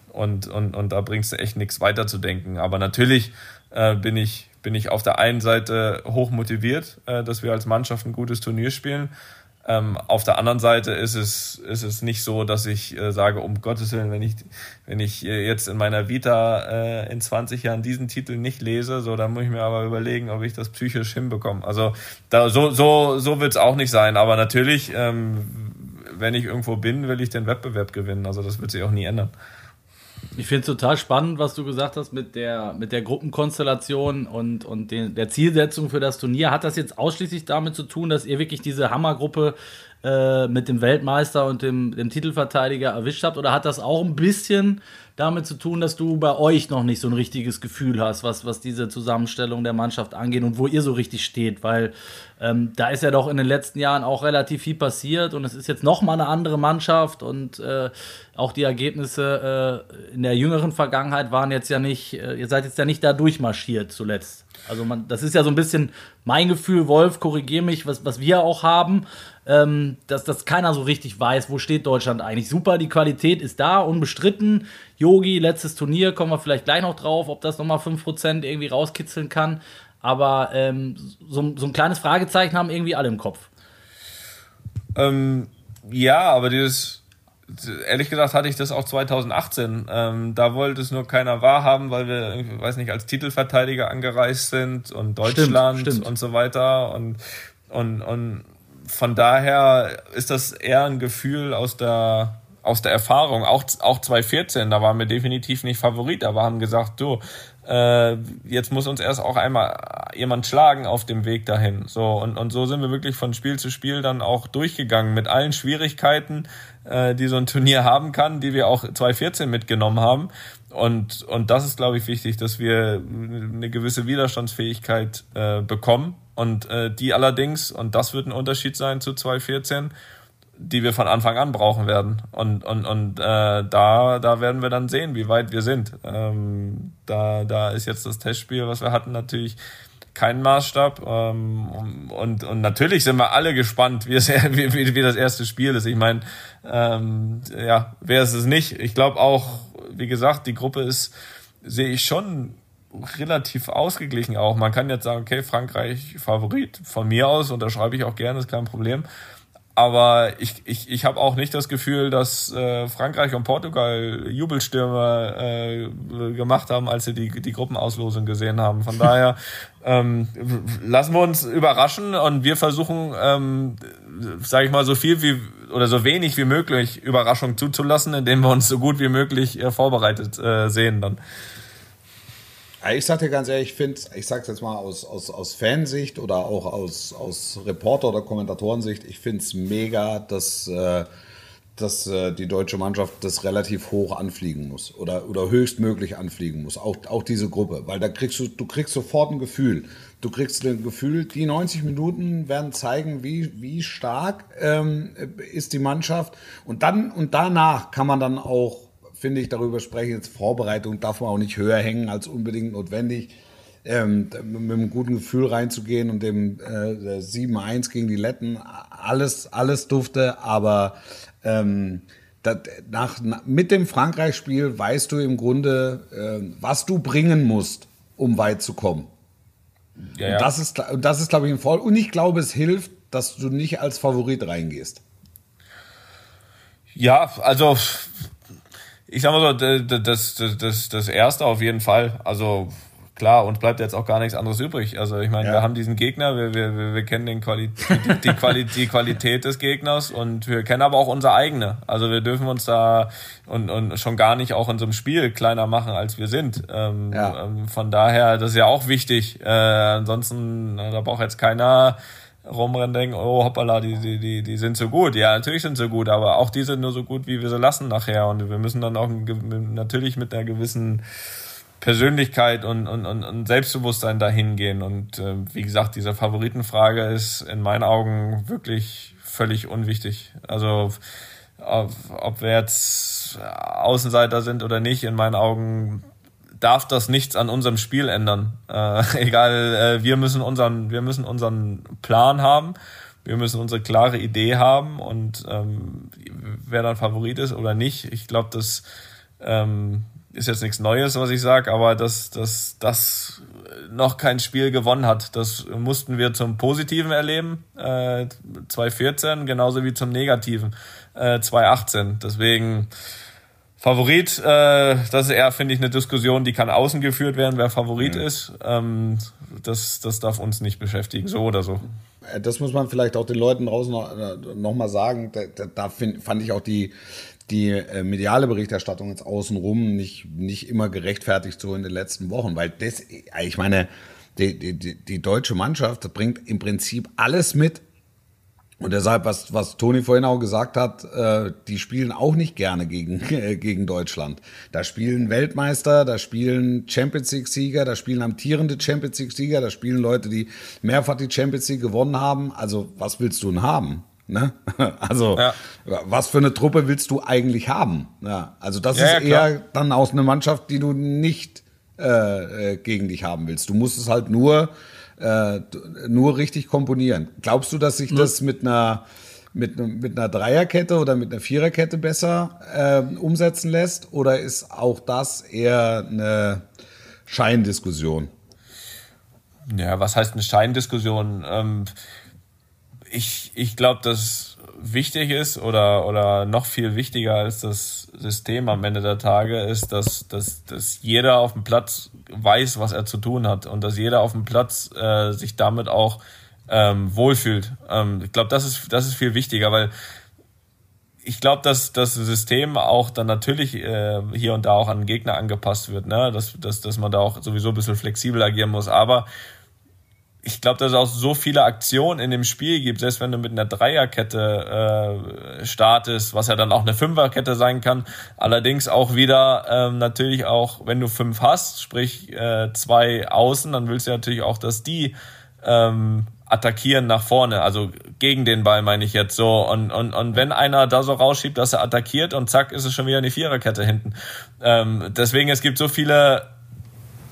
Und, und, und da bringst du echt nichts weiterzudenken. Aber natürlich äh, bin, ich, bin ich auf der einen Seite hoch motiviert, äh, dass wir als Mannschaft ein gutes Turnier spielen. Ähm, auf der anderen Seite ist es, ist es nicht so, dass ich äh, sage, um Gottes Willen, wenn ich, wenn ich äh, jetzt in meiner Vita äh, in 20 Jahren diesen Titel nicht lese, so, dann muss ich mir aber überlegen, ob ich das psychisch hinbekomme. Also da, so, so, so wird es auch nicht sein. Aber natürlich, ähm, wenn ich irgendwo bin, will ich den Wettbewerb gewinnen. Also das wird sich auch nie ändern. Ich finde es total spannend, was du gesagt hast mit der, mit der Gruppenkonstellation und, und den, der Zielsetzung für das Turnier. Hat das jetzt ausschließlich damit zu tun, dass ihr wirklich diese Hammergruppe äh, mit dem Weltmeister und dem, dem Titelverteidiger erwischt habt? Oder hat das auch ein bisschen damit zu tun, dass du bei euch noch nicht so ein richtiges Gefühl hast, was, was diese Zusammenstellung der Mannschaft angeht und wo ihr so richtig steht? Weil ähm, da ist ja doch in den letzten Jahren auch relativ viel passiert und es ist jetzt noch mal eine andere Mannschaft und äh, auch die Ergebnisse äh, in der jüngeren Vergangenheit waren jetzt ja nicht, äh, ihr seid jetzt ja nicht da durchmarschiert zuletzt. Also man, das ist ja so ein bisschen mein Gefühl, Wolf, korrigier mich, was, was wir auch haben, ähm, dass, dass keiner so richtig weiß, wo steht Deutschland eigentlich. Super, die Qualität ist da, unbestritten. Yogi, letztes Turnier, kommen wir vielleicht gleich noch drauf, ob das nochmal 5% irgendwie rauskitzeln kann. Aber ähm, so, so ein kleines Fragezeichen haben irgendwie alle im Kopf. Ähm, ja, aber dieses, ehrlich gesagt hatte ich das auch 2018. Ähm, da wollte es nur keiner wahrhaben, weil wir, weiß nicht, als Titelverteidiger angereist sind und Deutschland stimmt, stimmt. und so weiter. Und, und, und von daher ist das eher ein Gefühl aus der, aus der Erfahrung. Auch, auch 2014, da waren wir definitiv nicht Favorit, aber haben gesagt, du, äh, jetzt muss uns erst auch einmal jemand schlagen auf dem Weg dahin. So, und, und so sind wir wirklich von Spiel zu Spiel dann auch durchgegangen mit allen Schwierigkeiten, äh, die so ein Turnier haben kann, die wir auch 2014 mitgenommen haben. Und, und das ist, glaube ich, wichtig, dass wir eine gewisse Widerstandsfähigkeit äh, bekommen. Und äh, die allerdings, und das wird ein Unterschied sein zu 2014, die wir von Anfang an brauchen werden. Und, und, und äh, da, da werden wir dann sehen, wie weit wir sind. Ähm, da, da ist jetzt das Testspiel, was wir hatten, natürlich kein Maßstab. Ähm, und, und natürlich sind wir alle gespannt, wie, es, wie, wie, wie das erste Spiel ist. Ich meine, ähm, ja, wer ist es nicht? Ich glaube auch, wie gesagt, die Gruppe ist, sehe ich schon relativ ausgeglichen auch. Man kann jetzt sagen, okay, Frankreich Favorit. Von mir aus unterschreibe ich auch gerne, ist kein Problem. Aber ich, ich, ich habe auch nicht das Gefühl, dass äh, Frankreich und Portugal Jubelstürme äh, gemacht haben, als sie die, die Gruppenauslosung gesehen haben. Von daher ähm, lassen wir uns überraschen und wir versuchen, ähm, sage ich mal, so viel wie oder so wenig wie möglich Überraschung zuzulassen, indem wir uns so gut wie möglich äh, vorbereitet äh, sehen dann. Ich sag dir ganz ehrlich, ich finde, ich sag's jetzt mal aus, aus, aus Fansicht oder auch aus, aus Reporter- oder Kommentatorensicht, ich finde es mega, dass, äh, dass äh, die deutsche Mannschaft das relativ hoch anfliegen muss oder, oder höchstmöglich anfliegen muss. Auch, auch diese Gruppe, weil da kriegst du, du kriegst sofort ein Gefühl. Du kriegst ein Gefühl, die 90 Minuten werden zeigen, wie, wie stark ähm, ist die Mannschaft. Und dann und danach kann man dann auch finde ich, darüber sprechen. Jetzt Vorbereitung darf man auch nicht höher hängen als unbedingt notwendig. Ähm, mit einem guten Gefühl reinzugehen und dem äh, 7-1 gegen die Letten, alles, alles dufte, aber ähm, das, nach, mit dem Frankreich-Spiel weißt du im Grunde, äh, was du bringen musst, um weit zu kommen. Ja, ja. Und das ist, das ist, glaube ich, ein Voll. Und ich glaube, es hilft, dass du nicht als Favorit reingehst. Ja, also ich sag mal so, das, das, das, das erste auf jeden Fall. Also klar, uns bleibt jetzt auch gar nichts anderes übrig. Also ich meine, ja. wir haben diesen Gegner, wir, wir, wir kennen den Quali die, die, Quali die Qualität des Gegners und wir kennen aber auch unsere eigene. Also wir dürfen uns da und, und schon gar nicht auch in so einem Spiel kleiner machen, als wir sind. Ähm, ja. ähm, von daher, das ist ja auch wichtig. Äh, ansonsten, da braucht jetzt keiner rumrennen, denken, oh hoppala, die, die, die, die sind so gut. Ja, natürlich sind sie gut, aber auch die sind nur so gut, wie wir sie lassen nachher. Und wir müssen dann auch natürlich mit einer gewissen Persönlichkeit und, und, und, Selbstbewusstsein dahin gehen. Und äh, wie gesagt, diese Favoritenfrage ist in meinen Augen wirklich völlig unwichtig. Also ob, ob wir jetzt Außenseiter sind oder nicht, in meinen Augen darf das nichts an unserem Spiel ändern. Äh, egal, äh, wir müssen unseren, wir müssen unseren Plan haben. Wir müssen unsere klare Idee haben und ähm, wer dann Favorit ist oder nicht, ich glaube, das ähm, ist jetzt nichts Neues, was ich sage, aber dass das, das noch kein Spiel gewonnen hat, das mussten wir zum Positiven erleben, äh, 2014, genauso wie zum Negativen, äh, 2018. Deswegen Favorit, äh, das ist eher, finde ich, eine Diskussion, die kann außen geführt werden, wer Favorit mhm. ist. Ähm, das, das darf uns nicht beschäftigen, so oder so. Äh, das muss man vielleicht auch den Leuten draußen noch, äh, noch mal sagen. Da, da, da find, fand ich auch die, die äh, mediale Berichterstattung jetzt außenrum nicht, nicht immer gerechtfertigt so in den letzten Wochen, weil das, ich meine, die, die, die deutsche Mannschaft bringt im Prinzip alles mit, und deshalb, was, was Toni vorhin auch gesagt hat, äh, die spielen auch nicht gerne gegen, äh, gegen Deutschland. Da spielen Weltmeister, da spielen Champions League-Sieger, da spielen amtierende Champions League-Sieger, da spielen Leute, die mehrfach die Champions League gewonnen haben. Also, was willst du denn haben? Ne? Also, ja. was für eine Truppe willst du eigentlich haben? Ja, also, das ja, ist eher dann aus einer Mannschaft, die du nicht äh, äh, gegen dich haben willst. Du musst es halt nur, äh, nur richtig komponieren. Glaubst du, dass sich mhm. das mit einer mit, mit einer Dreierkette oder mit einer Viererkette besser äh, umsetzen lässt? Oder ist auch das eher eine Scheindiskussion? Ja, was heißt eine Scheindiskussion? Ähm, ich ich glaube, dass wichtig ist oder, oder noch viel wichtiger als das System am Ende der Tage ist, dass, dass, dass jeder auf dem Platz weiß, was er zu tun hat und dass jeder auf dem Platz äh, sich damit auch ähm, wohlfühlt. Ähm, ich glaube, das ist, das ist viel wichtiger, weil ich glaube, dass das System auch dann natürlich äh, hier und da auch an Gegner angepasst wird, ne? dass, dass, dass man da auch sowieso ein bisschen flexibel agieren muss. Aber ich glaube, dass es auch so viele Aktionen in dem Spiel gibt, selbst wenn du mit einer Dreierkette äh, startest, was ja dann auch eine Fünferkette sein kann. Allerdings auch wieder ähm, natürlich auch, wenn du fünf hast, sprich äh, zwei Außen, dann willst du natürlich auch, dass die ähm, attackieren nach vorne, also gegen den Ball meine ich jetzt so. Und, und, und wenn einer da so rausschiebt, dass er attackiert und zack, ist es schon wieder eine Viererkette hinten. Ähm, deswegen, es gibt so viele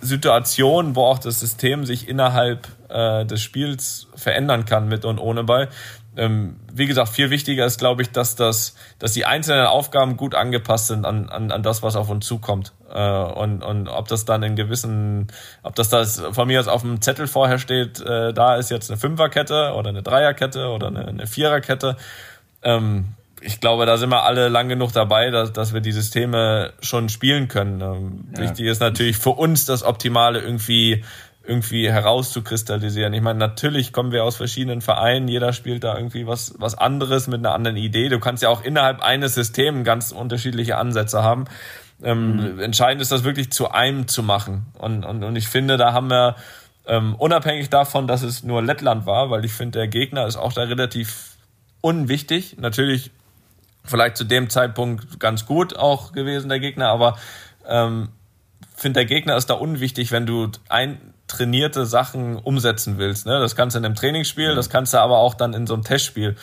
Situationen, wo auch das System sich innerhalb äh, des Spiels verändern kann mit und ohne Ball. Ähm, wie gesagt, viel wichtiger ist, glaube ich, dass das, dass die einzelnen Aufgaben gut angepasst sind an, an, an das, was auf uns zukommt. Äh, und, und ob das dann in gewissen, ob das das von mir aus auf dem Zettel vorher steht, äh, da ist jetzt eine Fünferkette oder eine Dreierkette oder eine, eine Viererkette. Ähm, ich glaube, da sind wir alle lang genug dabei, dass, dass wir die Systeme schon spielen können. Ähm, ja. Wichtig ist natürlich für uns das Optimale irgendwie irgendwie herauszukristallisieren. Ich meine, natürlich kommen wir aus verschiedenen Vereinen, jeder spielt da irgendwie was, was anderes mit einer anderen Idee. Du kannst ja auch innerhalb eines Systems ganz unterschiedliche Ansätze haben. Ähm, mhm. Entscheidend ist das wirklich zu einem zu machen. Und, und, und ich finde, da haben wir, ähm, unabhängig davon, dass es nur Lettland war, weil ich finde, der Gegner ist auch da relativ unwichtig. Natürlich vielleicht zu dem Zeitpunkt ganz gut auch gewesen, der Gegner, aber ähm, finde, der Gegner ist da unwichtig, wenn du ein trainierte Sachen umsetzen willst. Ne? Das kannst du in einem Trainingsspiel, das kannst du aber auch dann in so einem Testspiel.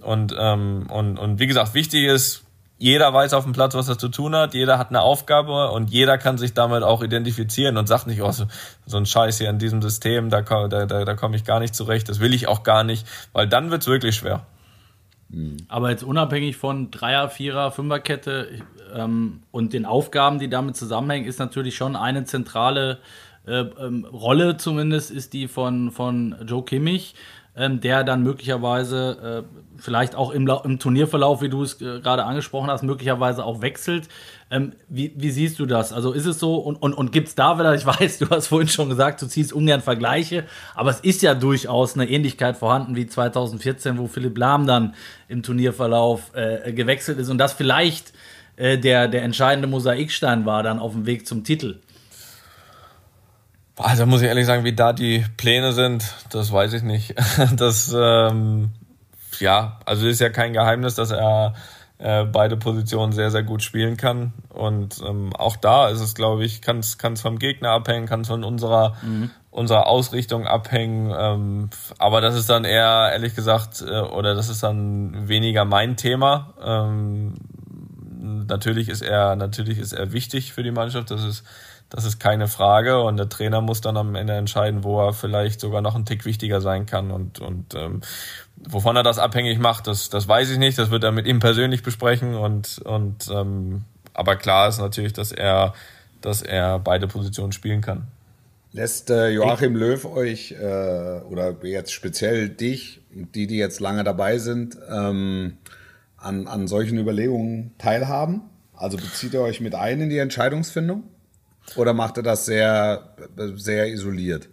Und, ähm, und, und wie gesagt, wichtig ist, jeder weiß auf dem Platz, was er zu tun hat, jeder hat eine Aufgabe und jeder kann sich damit auch identifizieren und sagt nicht, oh, so, so ein Scheiß hier in diesem System, da, da, da, da komme ich gar nicht zurecht, das will ich auch gar nicht, weil dann wird's wirklich schwer. Aber jetzt unabhängig von Dreier, Vierer, Fünferkette ähm, und den Aufgaben, die damit zusammenhängen, ist natürlich schon eine zentrale äh, ähm, Rolle zumindest ist die von, von Joe Kimmich, ähm, der dann möglicherweise äh, vielleicht auch im, im, Turnierverlauf, wie du es äh, gerade angesprochen hast, möglicherweise auch wechselt. Ähm, wie, wie, siehst du das? Also ist es so und, und, und gibt es da wieder, ich weiß, du hast vorhin schon gesagt, du ziehst ungern Vergleiche, aber es ist ja durchaus eine Ähnlichkeit vorhanden wie 2014, wo Philipp Lahm dann im Turnierverlauf äh, gewechselt ist und das vielleicht äh, der, der entscheidende Mosaikstein war dann auf dem Weg zum Titel. Also muss ich ehrlich sagen, wie da die Pläne sind, das weiß ich nicht. Das, ähm, ja, also ist ja kein Geheimnis, dass er äh, beide Positionen sehr, sehr gut spielen kann. Und ähm, auch da ist es, glaube ich, kann es vom Gegner abhängen, kann es von unserer, mhm. unserer Ausrichtung abhängen. Ähm, aber das ist dann eher, ehrlich gesagt, äh, oder das ist dann weniger mein Thema. Ähm, natürlich ist er, natürlich ist er wichtig für die Mannschaft. Das ist das ist keine Frage. Und der Trainer muss dann am Ende entscheiden, wo er vielleicht sogar noch ein Tick wichtiger sein kann. Und, und ähm, wovon er das abhängig macht, das, das weiß ich nicht. Das wird er mit ihm persönlich besprechen. Und, und ähm, aber klar ist natürlich, dass er, dass er beide Positionen spielen kann. Lässt äh, Joachim Löw euch äh, oder jetzt speziell dich, die, die jetzt lange dabei sind, ähm, an, an solchen Überlegungen teilhaben? Also bezieht ihr euch mit ein in die Entscheidungsfindung? Oder macht er das sehr, sehr isoliert?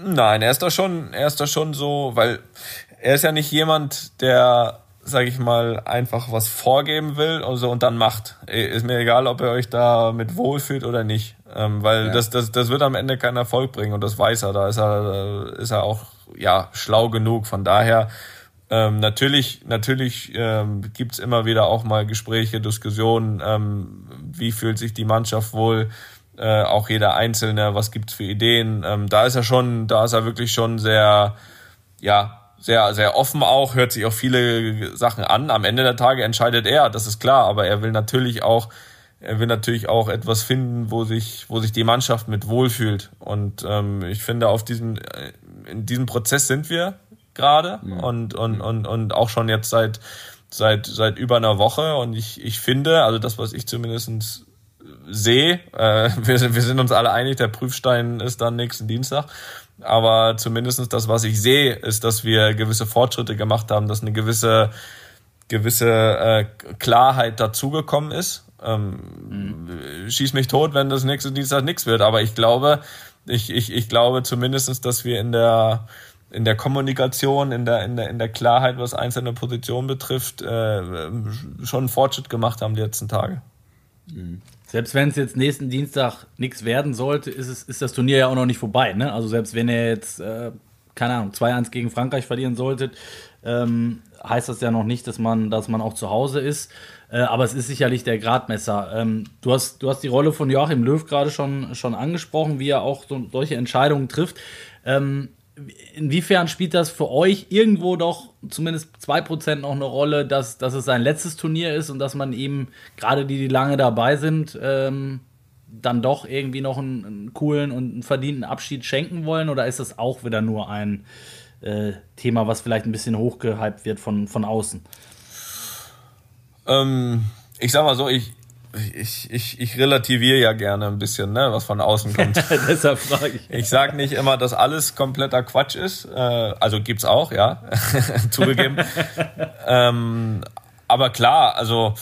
Nein, er ist da schon, er ist da schon so, weil er ist ja nicht jemand, der, sag ich mal, einfach was vorgeben will und so und dann macht. Ist mir egal, ob er euch da mit wohlfühlt oder nicht. Ähm, weil ja. das, das, das wird am Ende keinen Erfolg bringen und das weiß er. Da ist er, ist er auch ja schlau genug. Von daher ähm, natürlich, natürlich ähm, gibt immer wieder auch mal Gespräche, Diskussionen, ähm, wie fühlt sich die Mannschaft wohl, äh, auch jeder Einzelne, was gibt's für Ideen. Ähm, da ist er schon, da ist er wirklich schon sehr, ja, sehr, sehr offen auch, hört sich auch viele Sachen an. Am Ende der Tage entscheidet er, das ist klar, aber er will natürlich auch er will natürlich auch etwas finden, wo sich, wo sich die Mannschaft mit wohlfühlt. Und ähm, ich finde, auf diesem, äh, in diesem Prozess sind wir gerade ja. und, und, und, und auch schon jetzt seit, seit, seit über einer Woche. Und ich, ich finde, also das, was ich zumindest sehe, äh, wir, sind, wir sind uns alle einig, der Prüfstein ist dann nächsten Dienstag. Aber zumindestens das, was ich sehe, ist, dass wir gewisse Fortschritte gemacht haben, dass eine gewisse, gewisse äh, Klarheit dazugekommen ist. Ähm, mhm. Schieß mich tot, wenn das nächste Dienstag nichts wird. Aber ich glaube, ich, ich, ich glaube zumindestens, dass wir in der in der Kommunikation, in der, in der, in der Klarheit, was einzelne Positionen betrifft, äh, schon einen Fortschritt gemacht haben die letzten Tage. Mhm. Selbst wenn es jetzt nächsten Dienstag nichts werden sollte, ist, es, ist das Turnier ja auch noch nicht vorbei. Ne? Also selbst wenn ihr jetzt, äh, keine Ahnung, 2-1 gegen Frankreich verlieren solltet, ähm, heißt das ja noch nicht, dass man, dass man auch zu Hause ist. Äh, aber es ist sicherlich der Gradmesser. Ähm, du, hast, du hast die Rolle von Joachim Löw gerade schon, schon angesprochen, wie er auch so, solche Entscheidungen trifft. Ähm, inwiefern spielt das für euch irgendwo doch zumindest 2% noch eine Rolle, dass, dass es sein letztes Turnier ist und dass man ihm, gerade die, die lange dabei sind, ähm, dann doch irgendwie noch einen, einen, coolen und einen verdienten Abschied schenken wollen? Oder ist das auch wieder nur ein äh, Thema, was vielleicht ein bisschen hochgehypt wird von, von außen? Ähm, ich sag mal so, ich, ich, ich, ich relativiere ja gerne ein bisschen, ne, was von außen kommt. Deshalb frage ich. Ich sage nicht immer, dass alles kompletter Quatsch ist. Äh, also gibt's auch, ja, zugegeben. ähm, aber klar, also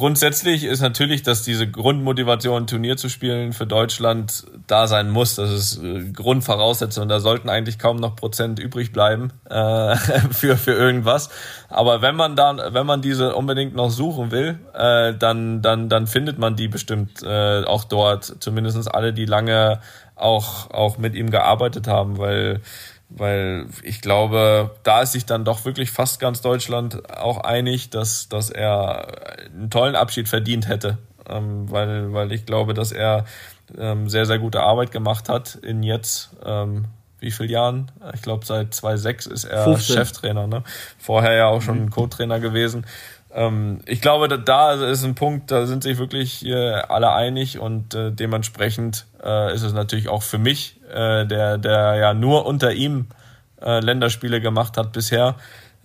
grundsätzlich ist natürlich, dass diese Grundmotivation, ein Turnier zu spielen für Deutschland da sein muss. Das ist äh, Grundvoraussetzung. Da sollten eigentlich kaum noch Prozent übrig bleiben äh, für, für irgendwas. Aber wenn man dann, wenn man diese unbedingt noch suchen will, äh, dann, dann, dann findet man die bestimmt äh, auch dort. Zumindestens alle, die lange auch, auch mit ihm gearbeitet haben, weil weil ich glaube, da ist sich dann doch wirklich fast ganz Deutschland auch einig, dass, dass er einen tollen Abschied verdient hätte. Ähm, weil, weil ich glaube, dass er ähm, sehr, sehr gute Arbeit gemacht hat in jetzt, ähm, wie viel Jahren? Ich glaube, seit 2006 ist er 15. Cheftrainer. Ne? Vorher ja auch schon mhm. Co-Trainer gewesen. Ähm, ich glaube, da, ist ein Punkt, da sind sich wirklich äh, alle einig und äh, dementsprechend äh, ist es natürlich auch für mich, der, der ja nur unter ihm Länderspiele gemacht hat bisher,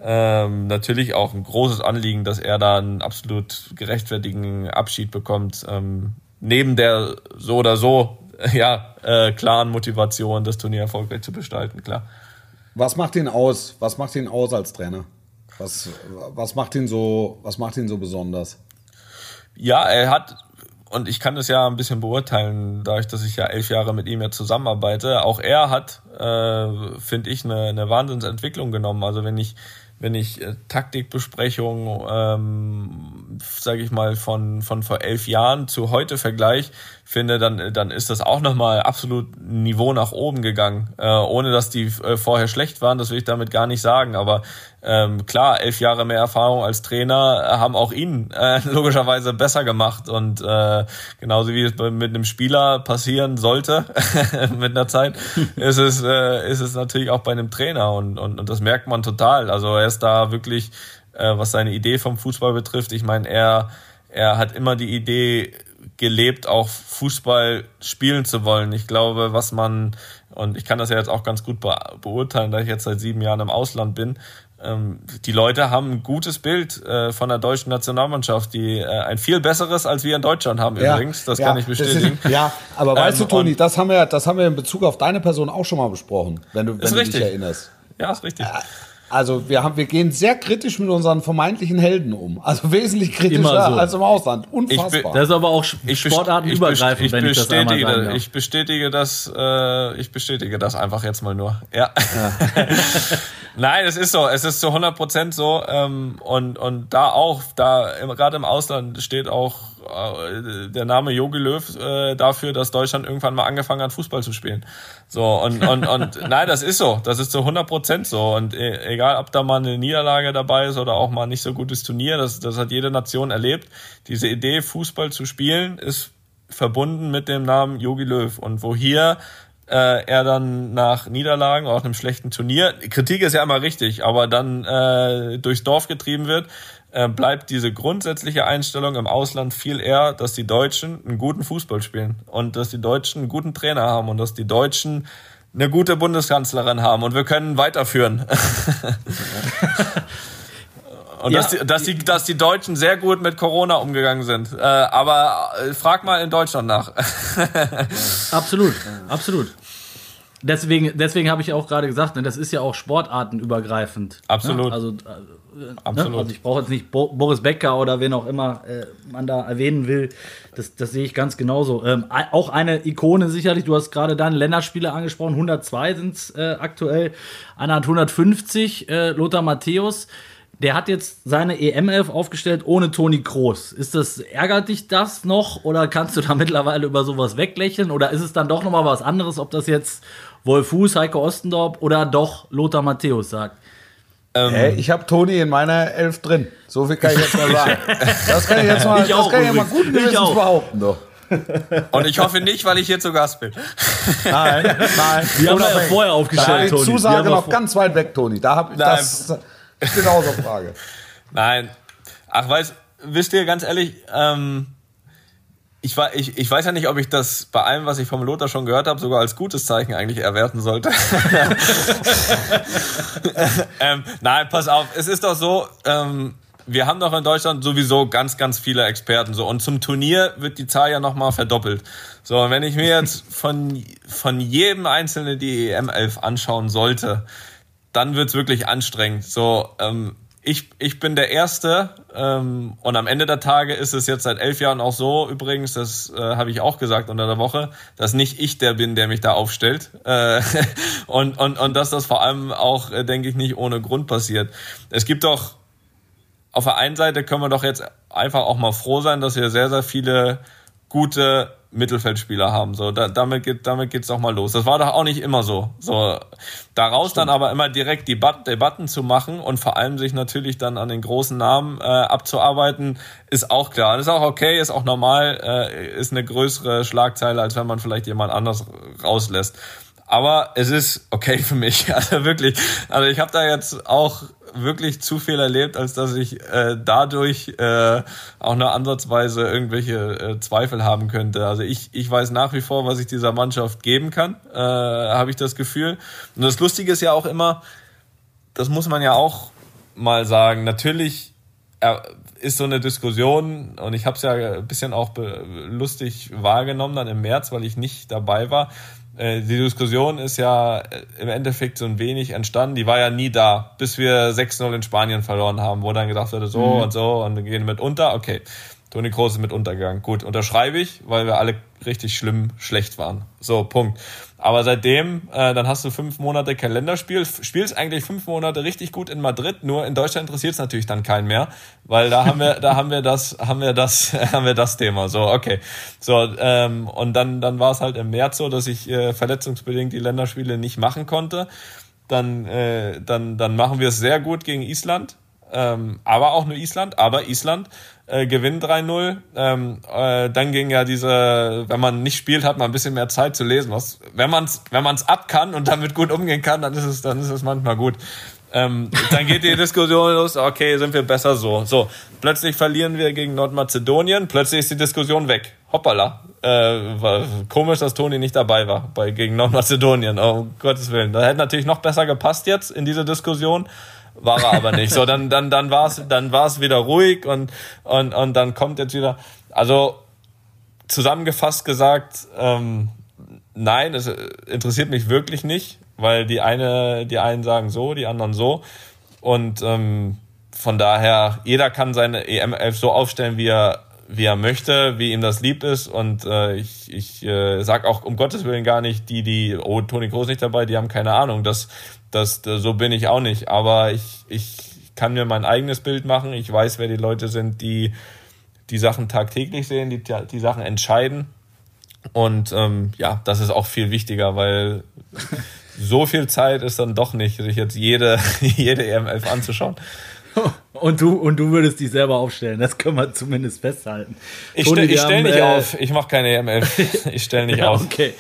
ähm, natürlich auch ein großes Anliegen, dass er da einen absolut gerechtfertigen Abschied bekommt. Ähm, neben der so oder so ja, klaren Motivation, das Turnier erfolgreich zu gestalten, klar. Was macht ihn aus? Was macht ihn aus als Trainer? Was, was, macht ihn so, was macht ihn so besonders? Ja, er hat, und ich kann das ja ein bisschen beurteilen, dadurch, dass ich ja elf Jahre mit ihm ja zusammenarbeite. Auch er hat, äh, finde ich, eine, eine Wahnsinnsentwicklung genommen. Also wenn ich wenn ich äh, Taktikbesprechungen, ähm, sage ich mal, von, von vor elf Jahren zu heute vergleiche, finde, dann, dann ist das auch nochmal absolut ein Niveau nach oben gegangen. Äh, ohne dass die äh, vorher schlecht waren, das will ich damit gar nicht sagen. Aber ähm, klar, elf Jahre mehr Erfahrung als Trainer haben auch ihn äh, logischerweise besser gemacht. Und äh, genauso wie es mit einem Spieler passieren sollte mit einer Zeit, ist es, äh, ist es natürlich auch bei einem Trainer. Und, und, und das merkt man total. Also er ist da wirklich, äh, was seine Idee vom Fußball betrifft, ich meine, er, er hat immer die Idee, gelebt, auch Fußball spielen zu wollen. Ich glaube, was man, und ich kann das ja jetzt auch ganz gut beurteilen, da ich jetzt seit sieben Jahren im Ausland bin, ähm, die Leute haben ein gutes Bild äh, von der deutschen Nationalmannschaft, die äh, ein viel besseres als wir in Deutschland haben ja, übrigens. Das ja, kann ich bestätigen. Ist, ja, aber ähm, weißt du, Toni, das haben wir, das haben wir in Bezug auf deine Person auch schon mal besprochen, wenn du, wenn du dich erinnerst. Ja, ist richtig. Äh, also wir haben, wir gehen sehr kritisch mit unseren vermeintlichen Helden um. Also wesentlich kritischer so. als im Ausland. Unfassbar. das ist aber auch sportartenübergreifend, ich, wenn ich das bestätige, einmal sagen Ich bestätige das, äh, ich bestätige das einfach jetzt mal nur. Ja. ja. Nein, es ist so. Es ist zu 100 Prozent so. Ähm, und, und da auch, da gerade im Ausland steht auch äh, der Name Jogi Löw äh, dafür, dass Deutschland irgendwann mal angefangen hat, Fußball zu spielen. So, und, und, und nein, das ist so. Das ist zu 100 Prozent so. Und e egal, ob da mal eine Niederlage dabei ist oder auch mal nicht so gutes Turnier, das, das hat jede Nation erlebt. Diese Idee, Fußball zu spielen, ist verbunden mit dem Namen Jogi Löw. Und wo hier äh, er dann nach Niederlagen, auch einem schlechten Turnier, Kritik ist ja immer richtig, aber dann äh, durchs Dorf getrieben wird, äh, bleibt diese grundsätzliche Einstellung im Ausland viel eher, dass die Deutschen einen guten Fußball spielen und dass die Deutschen einen guten Trainer haben und dass die Deutschen eine gute Bundeskanzlerin haben und wir können weiterführen. Und ja. dass, die, dass, die, dass die Deutschen sehr gut mit Corona umgegangen sind. Äh, aber äh, frag mal in Deutschland nach. absolut, absolut. Deswegen, deswegen habe ich auch gerade gesagt, ne, das ist ja auch sportartenübergreifend. Ne? Absolut. Ne? Also, äh, Absolut. Ne? also ich brauche jetzt nicht Bo Boris Becker oder wen auch immer äh, man da erwähnen will. Das, das sehe ich ganz genauso. Ähm, auch eine Ikone sicherlich. Du hast gerade dann Länderspiele angesprochen. 102 sind es äh, aktuell. Einer hat 150. Äh, Lothar Matthäus der hat jetzt seine EM11 aufgestellt ohne Toni Kroos. Ist das, ärgert dich das noch oder kannst du da mittlerweile über sowas weglächeln oder ist es dann doch nochmal was anderes, ob das jetzt Wolf Fuß, Heiko Ostendorp oder doch Lothar Matthäus sagt? Ähm, hey, ich habe Toni in meiner Elf drin. So viel kann ich jetzt mal sagen. Das kann ich jetzt mal, ich das kann ich mal gut gewissens behaupten. Doch. Und ich hoffe nicht, weil ich hier zu Gast bin. Nein, nein. Die haben wir ja vorher aufgestellt, Toni. Die Zusage noch ganz weit weg, Toni. Da habe ich nein. das genauso Frage. Nein. Ach, weiß, wisst ihr, ganz ehrlich, ähm, ich, ich, ich weiß ja nicht, ob ich das bei allem, was ich vom Lothar schon gehört habe, sogar als gutes Zeichen eigentlich erwerten sollte. ähm, nein, pass auf, es ist doch so, ähm, wir haben doch in Deutschland sowieso ganz, ganz viele Experten so und zum Turnier wird die Zahl ja nochmal verdoppelt. So, wenn ich mir jetzt von, von jedem Einzelnen die EM11 anschauen sollte, dann wird's wirklich anstrengend. So, ähm, ich, ich bin der Erste ähm, und am Ende der Tage ist es jetzt seit elf Jahren auch so, übrigens, das äh, habe ich auch gesagt unter der Woche, dass nicht ich der bin, der mich da aufstellt äh, und, und, und dass das vor allem auch, äh, denke ich, nicht ohne Grund passiert. Es gibt doch, auf der einen Seite können wir doch jetzt einfach auch mal froh sein, dass wir sehr, sehr viele gute Mittelfeldspieler haben. So, da, damit geht damit geht's auch mal los. Das war doch auch nicht immer so. So daraus Stimmt. dann aber immer direkt die Debatten zu machen und vor allem sich natürlich dann an den großen Namen äh, abzuarbeiten, ist auch klar. Das ist auch okay, ist auch normal, äh, ist eine größere Schlagzeile, als wenn man vielleicht jemand anders rauslässt. Aber es ist okay für mich. Also wirklich. Also ich habe da jetzt auch wirklich zu viel erlebt, als dass ich äh, dadurch äh, auch nur ansatzweise irgendwelche äh, Zweifel haben könnte. Also ich, ich weiß nach wie vor, was ich dieser Mannschaft geben kann, äh, habe ich das Gefühl. Und das Lustige ist ja auch immer, das muss man ja auch mal sagen, natürlich äh, ist so eine Diskussion, und ich habe es ja ein bisschen auch lustig wahrgenommen dann im März, weil ich nicht dabei war, äh, die Diskussion ist ja äh, im Endeffekt so ein wenig entstanden. Die war ja nie da, bis wir 6-0 in Spanien verloren haben, wo dann gedacht wurde, so mhm. und so und wir gehen mit unter. Okay, Toni Kroos ist mit untergegangen. Gut, unterschreibe ich, weil wir alle richtig schlimm schlecht waren. So, Punkt. Aber seitdem, äh, dann hast du fünf Monate Kalenderspiel, spielst eigentlich fünf Monate richtig gut in Madrid, nur in Deutschland interessiert es natürlich dann keinen mehr, weil da haben wir, da haben wir das, haben wir das, haben wir das Thema. So, okay. So, ähm, und dann, dann war es halt im März so, dass ich äh, verletzungsbedingt die Länderspiele nicht machen konnte. Dann, äh, dann, dann machen wir es sehr gut gegen Island. Ähm, aber auch nur Island, aber Island äh, gewinnt 3-0. Ähm, äh, dann ging ja diese, wenn man nicht spielt, hat man ein bisschen mehr Zeit zu lesen. Was, wenn man es wenn man's ab kann und damit gut umgehen kann, dann ist es, dann ist es manchmal gut. Ähm, dann geht die Diskussion los, okay, sind wir besser so. So, plötzlich verlieren wir gegen Nordmazedonien, plötzlich ist die Diskussion weg. Hoppala. Äh, komisch, dass Toni nicht dabei war bei, gegen Nordmazedonien. Oh, um Gottes Willen. Da hätte natürlich noch besser gepasst jetzt in diese Diskussion war er aber nicht. So, dann, dann, dann war es dann war's wieder ruhig und, und, und dann kommt jetzt wieder. Also zusammengefasst gesagt, ähm, nein, es interessiert mich wirklich nicht, weil die eine, die einen sagen so, die anderen so. Und ähm, von daher, jeder kann seine EM11 so aufstellen, wie er wie er möchte, wie ihm das lieb ist. Und äh, ich, ich äh, sag auch um Gottes Willen gar nicht, die, die, oh, Toni Groß nicht dabei, die haben keine Ahnung. Das, das, so bin ich auch nicht. Aber ich, ich kann mir mein eigenes Bild machen. Ich weiß, wer die Leute sind, die die Sachen tagtäglich sehen, die die Sachen entscheiden. Und ähm, ja, das ist auch viel wichtiger, weil so viel Zeit ist dann doch nicht, sich jetzt jede, jede EMF anzuschauen. Und du, und du würdest dich selber aufstellen, das können wir zumindest festhalten. Ich, stell, ich stelle nicht äh, auf, ich mache keine EMF. Ich stelle nicht ja, auf. Okay.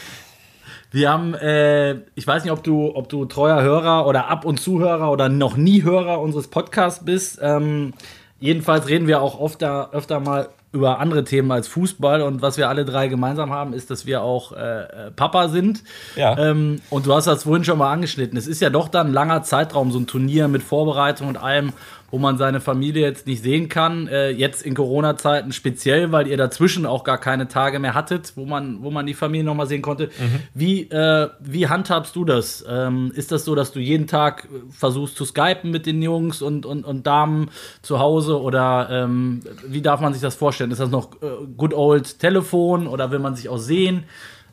Wir haben, äh, ich weiß nicht, ob du, ob du treuer Hörer oder Ab- und Zuhörer oder noch nie Hörer unseres Podcasts bist. Ähm, jedenfalls reden wir auch oft da, öfter mal über andere Themen als Fußball und was wir alle drei gemeinsam haben, ist, dass wir auch äh, äh, Papa sind. Ja. Ähm, und du hast das vorhin schon mal angeschnitten. Es ist ja doch dann ein langer Zeitraum, so ein Turnier mit Vorbereitung und allem, wo man seine Familie jetzt nicht sehen kann. Äh, jetzt in Corona-Zeiten speziell, weil ihr dazwischen auch gar keine Tage mehr hattet, wo man, wo man die Familie noch mal sehen konnte. Wie, äh, wie handhabst du das? Ähm, ist das so, dass du jeden Tag versuchst zu skypen mit den Jungs und, und, und Damen zu Hause? Oder ähm, wie darf man sich das vorstellen? Ist das noch äh, good old Telefon oder will man sich auch sehen?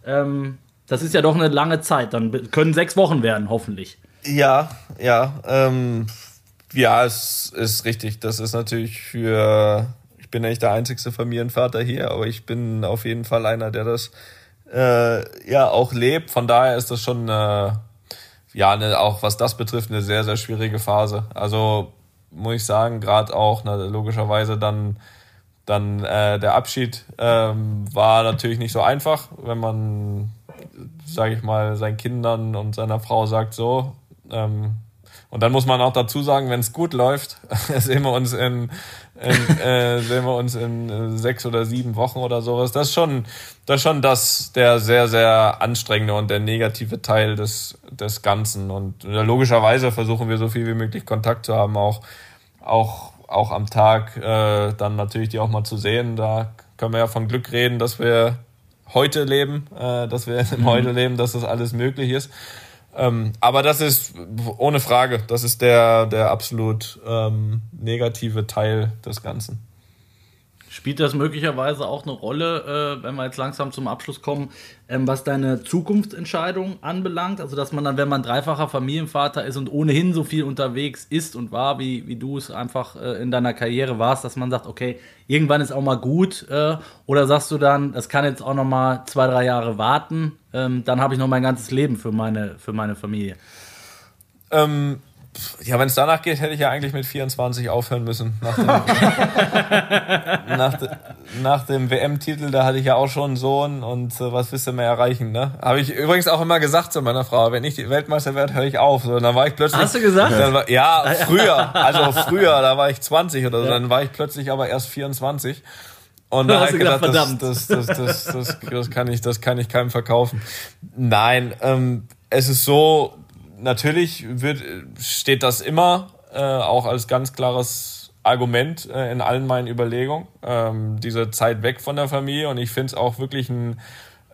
Ähm, das ist ja doch eine lange Zeit. Dann können sechs Wochen werden, hoffentlich. Ja, ja. Ähm, ja, es ist richtig. Das ist natürlich für. Ich bin nicht der einzigste Familienvater hier, aber ich bin auf jeden Fall einer, der das äh, ja auch lebt. Von daher ist das schon äh, ja eine, auch was das betrifft eine sehr sehr schwierige Phase. Also muss ich sagen, gerade auch na, logischerweise dann dann äh, der Abschied ähm, war natürlich nicht so einfach, wenn man sage ich mal seinen Kindern und seiner Frau sagt so ähm, und dann muss man auch dazu sagen, wenn es gut läuft, sehen wir uns in, in äh, sehen wir uns in äh, sechs oder sieben Wochen oder sowas. Das ist schon, das ist schon das der sehr sehr anstrengende und der negative Teil des des Ganzen. Und logischerweise versuchen wir so viel wie möglich Kontakt zu haben, auch auch auch am Tag äh, dann natürlich die auch mal zu sehen. Da können wir ja von Glück reden, dass wir heute leben, äh, dass wir im Heute leben, dass das alles möglich ist. Ähm, aber das ist ohne Frage, das ist der, der absolut ähm, negative Teil des Ganzen. Spielt das möglicherweise auch eine Rolle, äh, wenn wir jetzt langsam zum Abschluss kommen, ähm, was deine Zukunftsentscheidung anbelangt? Also, dass man dann, wenn man dreifacher Familienvater ist und ohnehin so viel unterwegs ist und war, wie, wie du es einfach äh, in deiner Karriere warst, dass man sagt, okay, irgendwann ist auch mal gut. Äh, oder sagst du dann, das kann jetzt auch noch mal zwei, drei Jahre warten, ähm, dann habe ich noch mein ganzes Leben für meine, für meine Familie? Ähm, ja, wenn es danach geht, hätte ich ja eigentlich mit 24 aufhören müssen. Nach dem, nach, de, nach dem WM-Titel, da hatte ich ja auch schon einen Sohn und äh, was willst du mehr erreichen, ne? Habe ich übrigens auch immer gesagt zu meiner Frau, wenn ich die Weltmeister werde, höre ich auf. So, dann war ich plötzlich. Hast du gesagt? War, ja, früher. Also früher, da war ich 20 oder so. Dann war ich plötzlich aber erst 24. Und dann habe ich gedacht, gedacht das, das, das, das, das, das, kann ich, das kann ich keinem verkaufen. Nein, ähm, es ist so, natürlich wird, steht das immer äh, auch als ganz klares Argument äh, in allen meinen Überlegungen, ähm, diese Zeit weg von der Familie. Und ich finde es auch wirklich ein,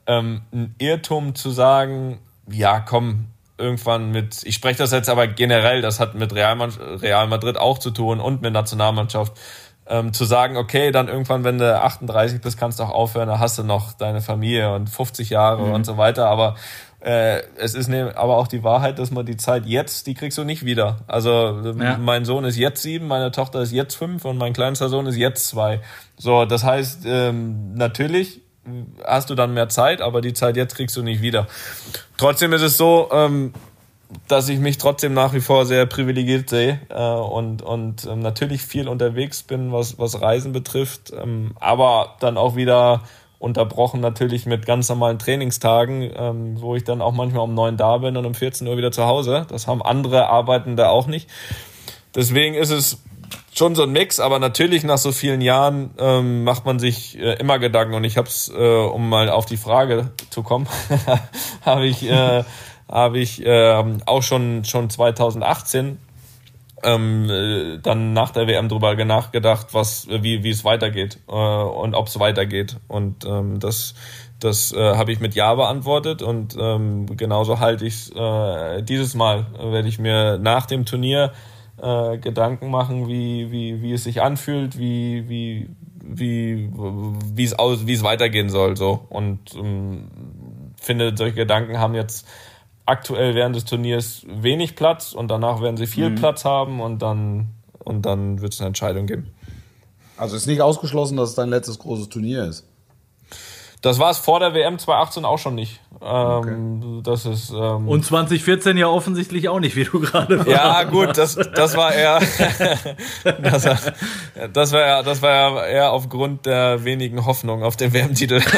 ähm, ein Irrtum zu sagen, ja, komm, irgendwann mit, ich spreche das jetzt aber generell, das hat mit Real, Real Madrid auch zu tun und mit Nationalmannschaft, ähm, zu sagen, okay, dann irgendwann, wenn du 38 bist, kannst du auch aufhören, da hast du noch deine Familie und 50 Jahre mhm. und so weiter, aber äh, es ist ne, aber auch die Wahrheit, dass man die Zeit jetzt, die kriegst du nicht wieder. Also ja. mein Sohn ist jetzt sieben, meine Tochter ist jetzt fünf und mein kleinster Sohn ist jetzt zwei. So, das heißt, ähm, natürlich hast du dann mehr Zeit, aber die Zeit jetzt kriegst du nicht wieder. Trotzdem ist es so, ähm, dass ich mich trotzdem nach wie vor sehr privilegiert sehe äh, und, und ähm, natürlich viel unterwegs bin, was, was Reisen betrifft, ähm, aber dann auch wieder unterbrochen natürlich mit ganz normalen Trainingstagen, ähm, wo ich dann auch manchmal um neun da bin und um 14 Uhr wieder zu Hause. Das haben andere Arbeitende auch nicht. Deswegen ist es schon so ein Mix, aber natürlich nach so vielen Jahren ähm, macht man sich äh, immer Gedanken und ich habe es, äh, um mal auf die Frage zu kommen, habe ich, äh, hab ich äh, auch schon schon 2018 ähm, äh, dann nach der WM drüber nachgedacht, was, wie, wie es weitergeht äh, und ob es weitergeht. Und ähm, das, das äh, habe ich mit Ja beantwortet und ähm, genauso halte ich äh, dieses Mal werde ich mir nach dem Turnier äh, Gedanken machen, wie, wie, wie es sich anfühlt, wie, wie, wie, wie es aus, wie es weitergehen soll. So. Und ähm, finde, solche Gedanken haben jetzt aktuell während des Turniers wenig Platz und danach werden sie viel mhm. Platz haben und dann, und dann wird es eine Entscheidung geben. Also ist nicht ausgeschlossen, dass es dein letztes großes Turnier ist. Das war es vor der WM 2018 auch schon nicht. Ähm, okay. das ist, ähm, Und 2014 ja offensichtlich auch nicht, wie du gerade warst. Ja, gut, das, das war eher das, war, das war ja, das war ja eher aufgrund der wenigen Hoffnung auf den WM-Titel.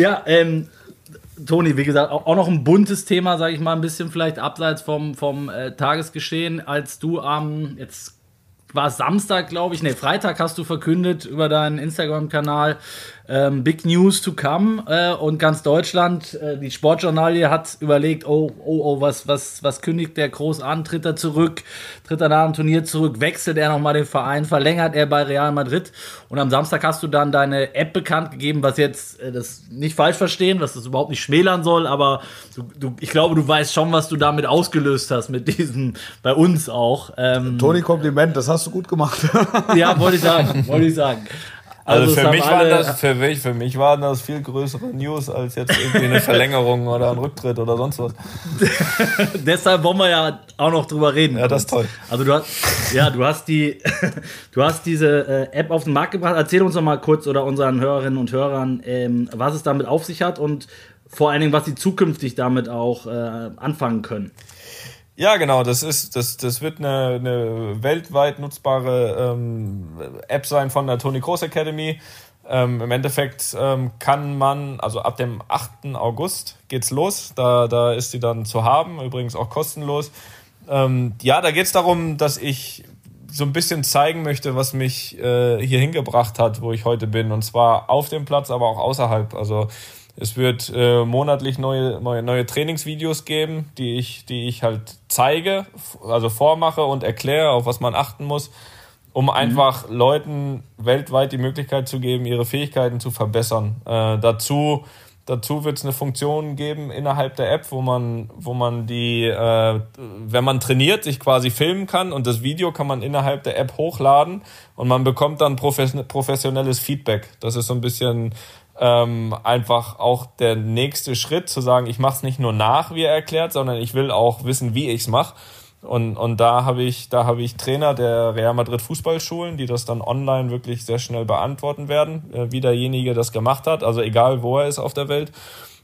Ja, ähm, Toni, wie gesagt, auch, noch ein buntes Thema, sage ich mal, ein bisschen vielleicht abseits vom, vom äh, Tagesgeschehen, als du am, jetzt war Samstag, glaube ich, nee, Freitag hast du verkündet über deinen Instagram-Kanal, ähm, Big News to come äh, und ganz Deutschland, äh, die Sportjournalie hat überlegt, oh, oh, oh, was, was, was kündigt der groß an? Tritt er zurück? Tritt er nach dem Turnier zurück? Wechselt er nochmal den Verein? Verlängert er bei Real Madrid? Und am Samstag hast du dann deine App bekannt gegeben, was jetzt äh, das nicht falsch verstehen, was das überhaupt nicht schmälern soll, aber du, du, ich glaube, du weißt schon, was du damit ausgelöst hast mit diesem, bei uns auch. Ähm, Toni, Kompliment, das hast du gut gemacht. ja, wollte ich sagen, wollte ich sagen. Also, also für, mich waren das, für, mich, für mich waren das viel größere News als jetzt irgendwie eine Verlängerung oder ein Rücktritt oder sonst was. Deshalb wollen wir ja auch noch drüber reden. Ja, das ist toll. Also du hast, ja, du hast die, du hast diese äh, App auf den Markt gebracht. Erzähl uns noch mal kurz oder unseren Hörerinnen und Hörern, ähm, was es damit auf sich hat und vor allen Dingen, was sie zukünftig damit auch äh, anfangen können. Ja, genau, das ist, das, das wird eine, eine weltweit nutzbare ähm, App sein von der Tony Cross Academy. Ähm, Im Endeffekt ähm, kann man, also ab dem 8. August geht's los. Da, da ist die dann zu haben, übrigens auch kostenlos. Ähm, ja, da geht's darum, dass ich so ein bisschen zeigen möchte, was mich äh, hier hingebracht hat, wo ich heute bin. Und zwar auf dem Platz, aber auch außerhalb. Also es wird äh, monatlich neue, neue, neue Trainingsvideos geben, die ich, die ich halt zeige, also vormache und erkläre, auf was man achten muss, um mhm. einfach Leuten weltweit die Möglichkeit zu geben, ihre Fähigkeiten zu verbessern. Äh, dazu dazu wird es eine Funktion geben innerhalb der App, wo man, wo man die, äh, wenn man trainiert, sich quasi filmen kann und das Video kann man innerhalb der App hochladen und man bekommt dann professionelles Feedback. Das ist so ein bisschen ähm, einfach auch der nächste Schritt zu sagen, ich mache es nicht nur nach, wie er erklärt, sondern ich will auch wissen, wie ich es mache. Und, und da habe ich, da habe ich Trainer der Real Madrid Fußballschulen, die das dann online wirklich sehr schnell beantworten werden, äh, wie derjenige das gemacht hat, also egal wo er ist auf der Welt.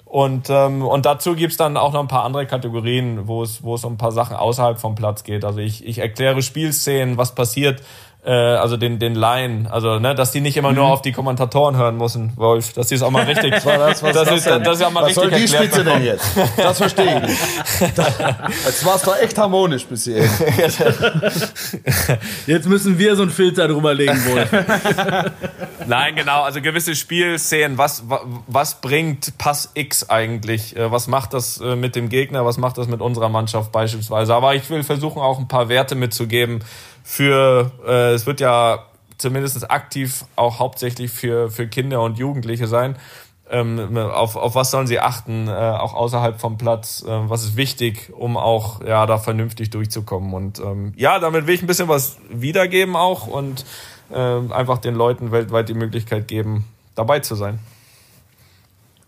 Und, ähm, und dazu gibt's dann auch noch ein paar andere Kategorien, wo es, wo es um ein paar Sachen außerhalb vom Platz geht. Also ich, ich erkläre Spielszenen, was passiert, äh, also den, den Laien, also ne, dass die nicht immer nur mhm. auf die Kommentatoren hören müssen, Wolf, dass die es auch mal richtig, was war das, was das, ist, das, das ist auch mal was richtig soll die Spitze denn jetzt? Das verstehe ich nicht. Jetzt war es doch echt harmonisch bis hierhin. Jetzt müssen wir so einen Filter drüber legen, Wolf. Nein, genau, also gewisse Spielszenen, was, was bringt Pass X eigentlich? Äh, was macht das äh, mit dem Gegner? Was macht das mit unserer Mannschaft beispielsweise? Aber ich will versuchen, auch ein paar Werte mitzugeben, für, äh, es wird ja zumindest aktiv auch hauptsächlich für, für Kinder und Jugendliche sein. Ähm, auf, auf was sollen sie achten, äh, auch außerhalb vom Platz? Äh, was ist wichtig, um auch ja da vernünftig durchzukommen? Und ähm, ja, damit will ich ein bisschen was wiedergeben auch und äh, einfach den Leuten weltweit die Möglichkeit geben, dabei zu sein.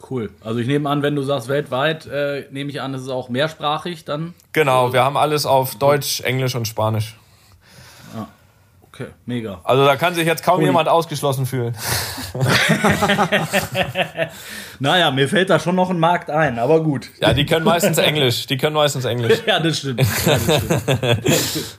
Cool. Also ich nehme an, wenn du sagst weltweit, äh, nehme ich an, es ist auch mehrsprachig dann. Genau, wir haben alles auf Deutsch, Englisch und Spanisch. Okay, mega. Also da kann sich jetzt kaum cool. jemand ausgeschlossen fühlen. naja, mir fällt da schon noch ein Markt ein, aber gut. Ja, die können meistens Englisch. Die können meistens Englisch. ja, das stimmt. Ja, das stimmt.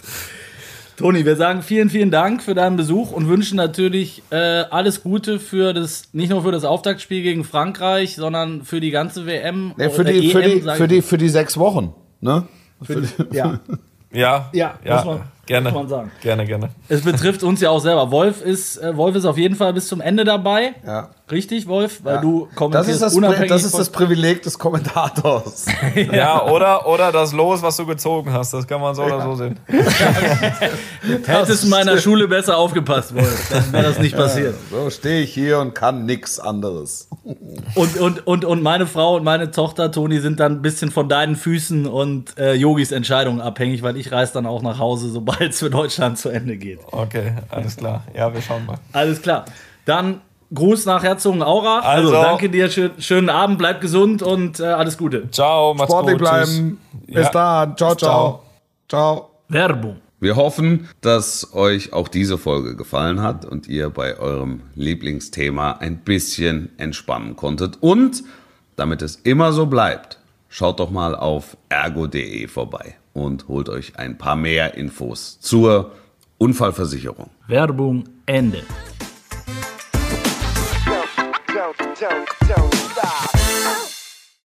Toni, wir sagen vielen, vielen Dank für deinen Besuch und wünschen natürlich äh, alles Gute für das, nicht nur für das Auftaktspiel gegen Frankreich, sondern für die ganze WM. Ja, für, die, EM, für, die, für, die, für die sechs Wochen, ne? Für die, ja. Ja, ja, ja. Gerne, muss man sagen. Gerne, gerne. Es betrifft uns ja auch selber. Wolf ist, äh, Wolf ist auf jeden Fall bis zum Ende dabei. Ja. Richtig, Wolf? Weil ja. du kommentierst das ist das, unabhängig Das ist das Privileg des Kommentators. ja. ja, oder, oder das Los, was du gezogen hast. Das kann man so oder so sehen. Hättest du in meiner Schule besser aufgepasst, Wolf. Dann wäre das nicht passiert. so stehe ich hier und kann nichts anderes. Und, und, und, und meine Frau und meine Tochter, Toni, sind dann ein bisschen von deinen Füßen und äh, Yogis Entscheidungen abhängig, weil ich reise dann auch nach Hause, sobald es für Deutschland zu Ende geht. Okay, alles klar. Ja, wir schauen mal. Alles klar. Dann Gruß nach Herzogenaura. Also, also danke dir, schön, schönen Abend, bleib gesund und äh, alles Gute. Ciao, macht's Sportlich gut. bleiben. Bis ja. dann. Ciao, ciao. Ciao. Werbung. Wir hoffen, dass euch auch diese Folge gefallen hat und ihr bei eurem Lieblingsthema ein bisschen entspannen konntet. Und damit es immer so bleibt, schaut doch mal auf ergo.de vorbei und holt euch ein paar mehr Infos zur Unfallversicherung. Werbung Ende.